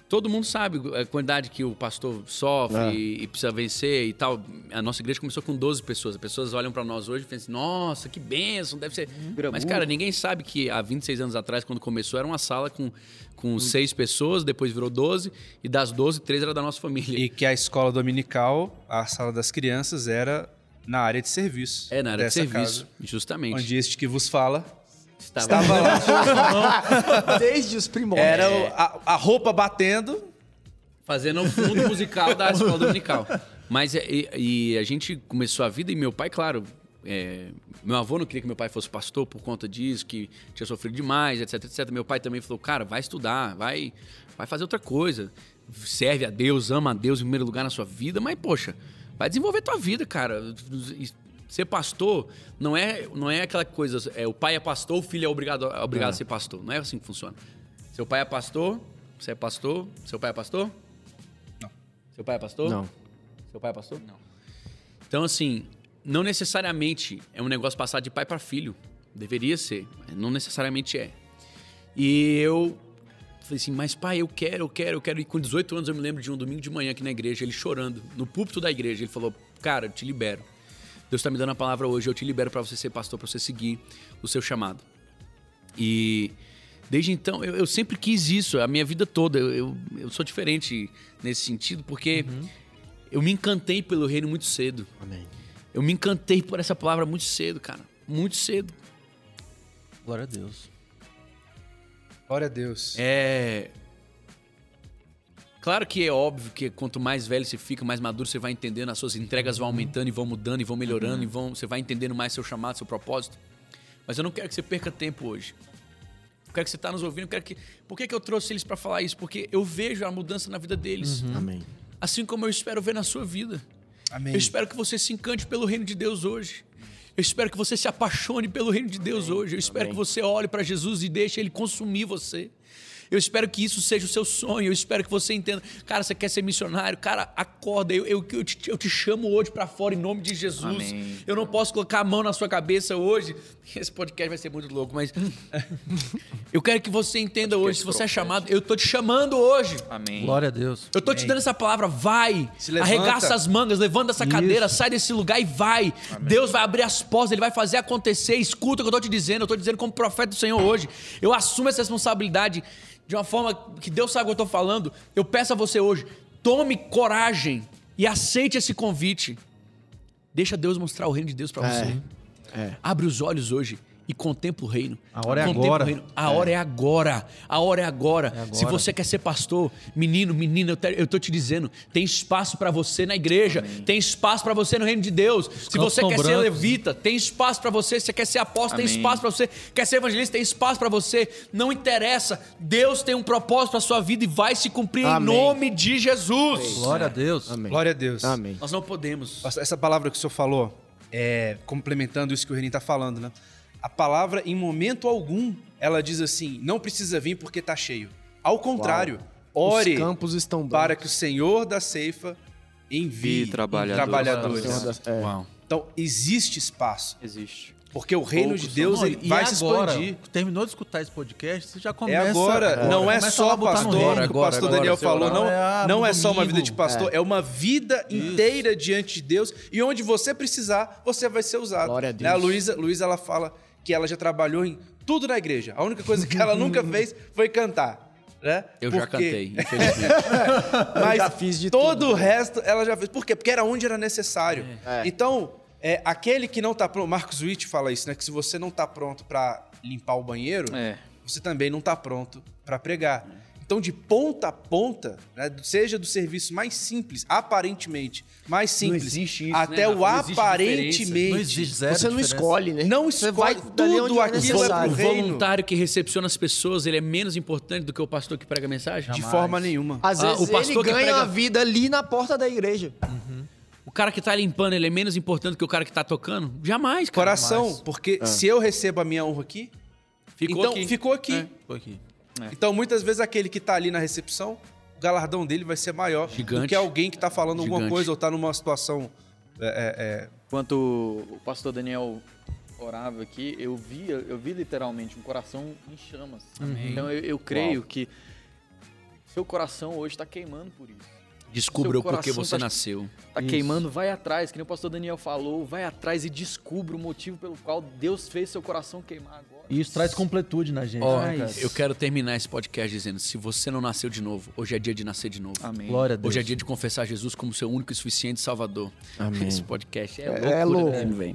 Todo mundo sabe a quantidade que o pastor sofre É. e, e precisa vencer e tal. A nossa igreja começou com 12 pessoas. As pessoas olham pra nós hoje e pensam assim, nossa, que bênção, deve ser. Mas, cara, ninguém sabe que há 26 anos atrás, quando começou, era uma sala com, com seis pessoas, depois virou 12, e das 12, três era da nossa família. E que a escola dominical, a sala das crianças, era na área de serviço. é, na área de serviço, casa, justamente. onde este que vos fala Estava- estava lá. Desde os primórdios. Era o- a, a roupa batendo. fazendo o fundo musical da escola dominical. Mas é, e, e a gente começou a vida e meu pai, claro, é, meu avô não queria que meu pai fosse pastor por conta disso, que tinha sofrido demais, etc, etc. Meu pai também falou, cara, vai estudar, vai, vai fazer outra coisa. Serve a Deus, ama a Deus em primeiro lugar na sua vida, mas, poxa, vai desenvolver tua vida, cara. Ser pastor não é, não é aquela coisa, é, o pai é pastor, o filho é obrigado, é obrigado a ser pastor. Não é assim que funciona. Seu pai é pastor, você é pastor, seu pai é pastor? Não. Seu pai é pastor? Não. Seu pai é pastor? Não. Então, assim, não necessariamente é um negócio passar de pai para filho. Deveria ser, mas não necessariamente é. E eu falei assim, mas pai, eu quero, eu quero, eu quero. E com 18 anos eu me lembro de um domingo de manhã aqui na igreja, ele chorando, no púlpito da igreja. Ele falou, cara, eu te libero. Deus está me dando a palavra hoje, eu te libero para você ser pastor, para você seguir o seu chamado. E desde então, eu, eu, sempre quis isso, a minha vida toda. Eu, eu, eu sou diferente nesse sentido, porque uhum. eu me encantei pelo reino muito cedo. Amém. Eu me encantei por essa palavra muito cedo, cara. Muito cedo. Glória a Deus. Glória a Deus. É. Claro que é óbvio que quanto mais velho você fica, mais maduro você vai entendendo, as suas entregas vão aumentando e vão mudando e vão melhorando uhum. e vão, você vai entendendo mais seu chamado, seu propósito. Mas eu não quero que você perca tempo hoje. Eu quero que você está nos ouvindo, eu quero que. Por que, que eu trouxe eles para falar isso? Porque eu vejo a mudança na vida deles. Uhum. Amém. Assim como eu espero ver na sua vida. Amém. Eu espero que você se encante pelo reino de Deus hoje. Eu espero que você se apaixone pelo reino de Deus Amém. hoje. Eu espero Amém. que você olhe para Jesus e deixe ele consumir você. Eu espero que isso seja o seu sonho. Eu espero que você entenda. Cara, você quer ser missionário? Cara, acorda. Eu, eu, eu, te, eu te chamo hoje para fora em nome de Jesus. Amém. Eu não posso colocar a mão na sua cabeça hoje. Esse podcast vai ser muito louco, mas. eu quero que você entenda hoje. Se você é chamado, eu tô te chamando hoje. Amém. Glória a Deus. Eu tô Amém. te dando essa palavra. Vai. Arregaça as mangas, levanta essa cadeira, sai desse lugar e vai. Amém. Deus vai abrir as portas, ele vai fazer acontecer. Escuta o que eu tô te dizendo. Eu tô dizendo como profeta do Senhor hoje. Eu assumo essa responsabilidade de uma forma que Deus sabe o que eu estou falando, eu peço a você hoje, tome coragem e aceite esse convite. Deixa Deus mostrar o reino de Deus para é, você. É. Abre os olhos hoje e contempla o reino. A hora é contempla agora. A hora é agora. A hora é agora. É agora. Se você quer ser pastor, menino, menina, eu, tô te dizendo, tem espaço para você na igreja, Amém. tem espaço para você no reino de Deus. Os Se você quer brancos. ser levita, tem espaço para você. Se você quer ser apóstolo, Amém. tem espaço para você. Quer ser evangelista, tem espaço para você. Não interessa. Deus tem um propósito para sua vida e vai se cumprir Amém. em nome de Jesus. Glória a Deus. Glória a Deus. Amém. Nós não podemos. Essa palavra que o senhor falou, é, complementando isso que o Renin está falando, né? A palavra, em momento algum, ela diz assim: não precisa vir porque está cheio. Ao contrário, Uau. ore Os campos estão para que o Senhor da ceifa envie trabalhadores. trabalhadores. É. Então, existe espaço. Existe. Porque o reino Poucos de Deus ele e vai agora, se expandir. Terminou de escutar esse podcast, você já começa. É agora, agora. não é só pastor, reino. que o agora, pastor agora, Daniel falou, não, horário. não É, é só uma vida de pastor, é, uma vida inteira diante de Deus e onde você precisar, você vai ser usado. Glória a Né, Deus. A Luísa, Luísa, ela fala que ela já trabalhou em tudo na igreja. A única coisa que ela nunca fez foi cantar. Né? Eu já Porque- cantei, infelizmente. Mas já fiz de todo tudo. o resto ela já fez. Por quê? Porque era onde era necessário. É. Então, é, aquele que não tá pronto. Marcos Witt fala isso, né? Que se você não tá pronto para limpar o banheiro, É. você também não tá pronto para pregar. Então, de ponta a ponta, né, seja do serviço mais simples, aparentemente mais simples, existe isso, até né, o Rafa? Não existe aparentemente. Não existe zero Você não diferença. escolhe, né? Não Você escolhe vai tudo é aquilo é pro O reino. voluntário que recepciona as pessoas, ele é menos importante do que o pastor que prega a mensagem? De Jamais. forma nenhuma. Às Ah, vezes o pastor ele que ganha prega- a vida ali na porta da igreja. O cara que tá limpando, ele é menos importante do que o cara que tá tocando? Jamais, cara. Coração, Jamais. porque se eu recebo a minha honra aqui, Ficou então aqui. ficou aqui. É. Ficou aqui. Então, muitas vezes, aquele que tá ali na recepção, o galardão dele vai ser maior do Gigante. que alguém que tá falando alguma Gigante. coisa ou tá numa situação. é, é, é, Enquanto o pastor Daniel orava aqui, eu via, eu vi literalmente um coração em chamas. Então eu, eu creio que seu coração hoje está queimando por isso. Descubra o porquê você tá- nasceu. Tá Isso. queimando, vai atrás, que nem o pastor Daniel falou, vai atrás e descubra o motivo pelo qual Deus fez seu coração queimar agora. E isso traz completude na gente. Ó, né, eu quero terminar esse podcast dizendo: se você não nasceu de novo, hoje é dia de nascer de novo. Amém. Glória a Deus. Hoje é dia de confessar Jesus como seu único e suficiente Salvador. Amém. Esse podcast é, É- loucura, é louco. né?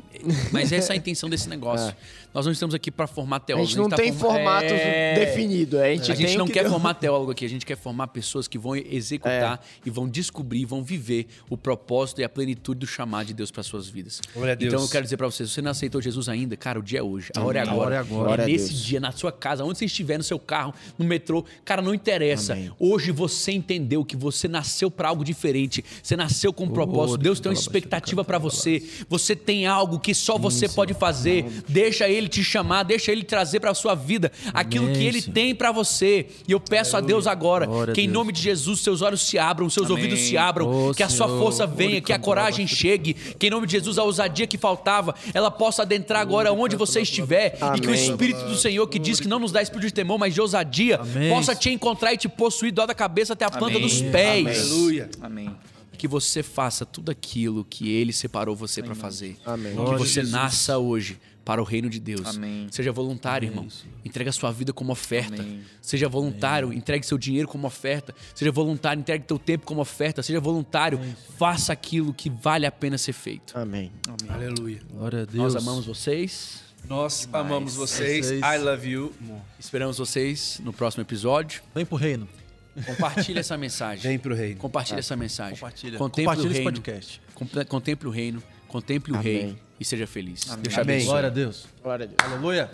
Mas essa é a intenção desse negócio. Nós não estamos aqui para formar A teólogos. gente não tá tem forma- formato É. definido. A gente, A gente tem não que quer formar teólogo aqui, a gente quer formar pessoas que vão executar e vão descobrir, vão viver o propósito e a plenitude do chamado de Deus para suas vidas. Glória a Deus. Então eu quero dizer para vocês, se você não aceitou Jesus ainda, cara, o dia é hoje, a hora é A agora. hora é agora. É a nesse dia, na sua casa, onde você estiver, no seu carro, no metrô, cara, não interessa. Amém. Hoje você entendeu que você nasceu para algo diferente, você nasceu com um propósito, Deus tem uma expectativa para você. Você tem algo que só você pode fazer. Deixa ele te chamar, deixa ele trazer para sua vida aquilo que ele tem para você. E eu peço a Deus agora a que em nome de Jesus seus olhos se abram, seus seus ouvidos se abram, Ô, que a sua Senhor. força venha, que a coragem chegue, que em nome de Jesus a ousadia que faltava, ela possa adentrar agora onde você estiver e que o Amém. Espírito do Senhor, que diz que não nos dá espírito de temor, mas de ousadia, Amém. possa te encontrar e te possuir do da cabeça até a planta Amém. dos pés. Aleluia. Amém. Que você faça tudo aquilo que Ele separou você para fazer. Amém. Que você nasça hoje para o reino de Deus. Amém. Seja voluntário, irmão. Entregue a sua vida como oferta. Amém. Seja voluntário, entregue seu dinheiro como oferta. Seja voluntário, entregue teu tempo como oferta. Seja voluntário, faça aquilo que vale a pena ser feito. Amém. Aleluia. Glória a Deus. Nós amamos vocês. Nós amamos vocês. Vocês. I love you. Esperamos vocês no próximo episódio. Vem pro reino. Compartilhe essa mensagem. Vem pro reino. Compartilhe essa mensagem. Compartilha. Contemple Compartilha o esse reino. podcast. Comple- Contemple o reino. Contemple o Amém. rei. E seja feliz. Deus te Amém. abençoe. Glória a Deus. Glória a Deus. Aleluia.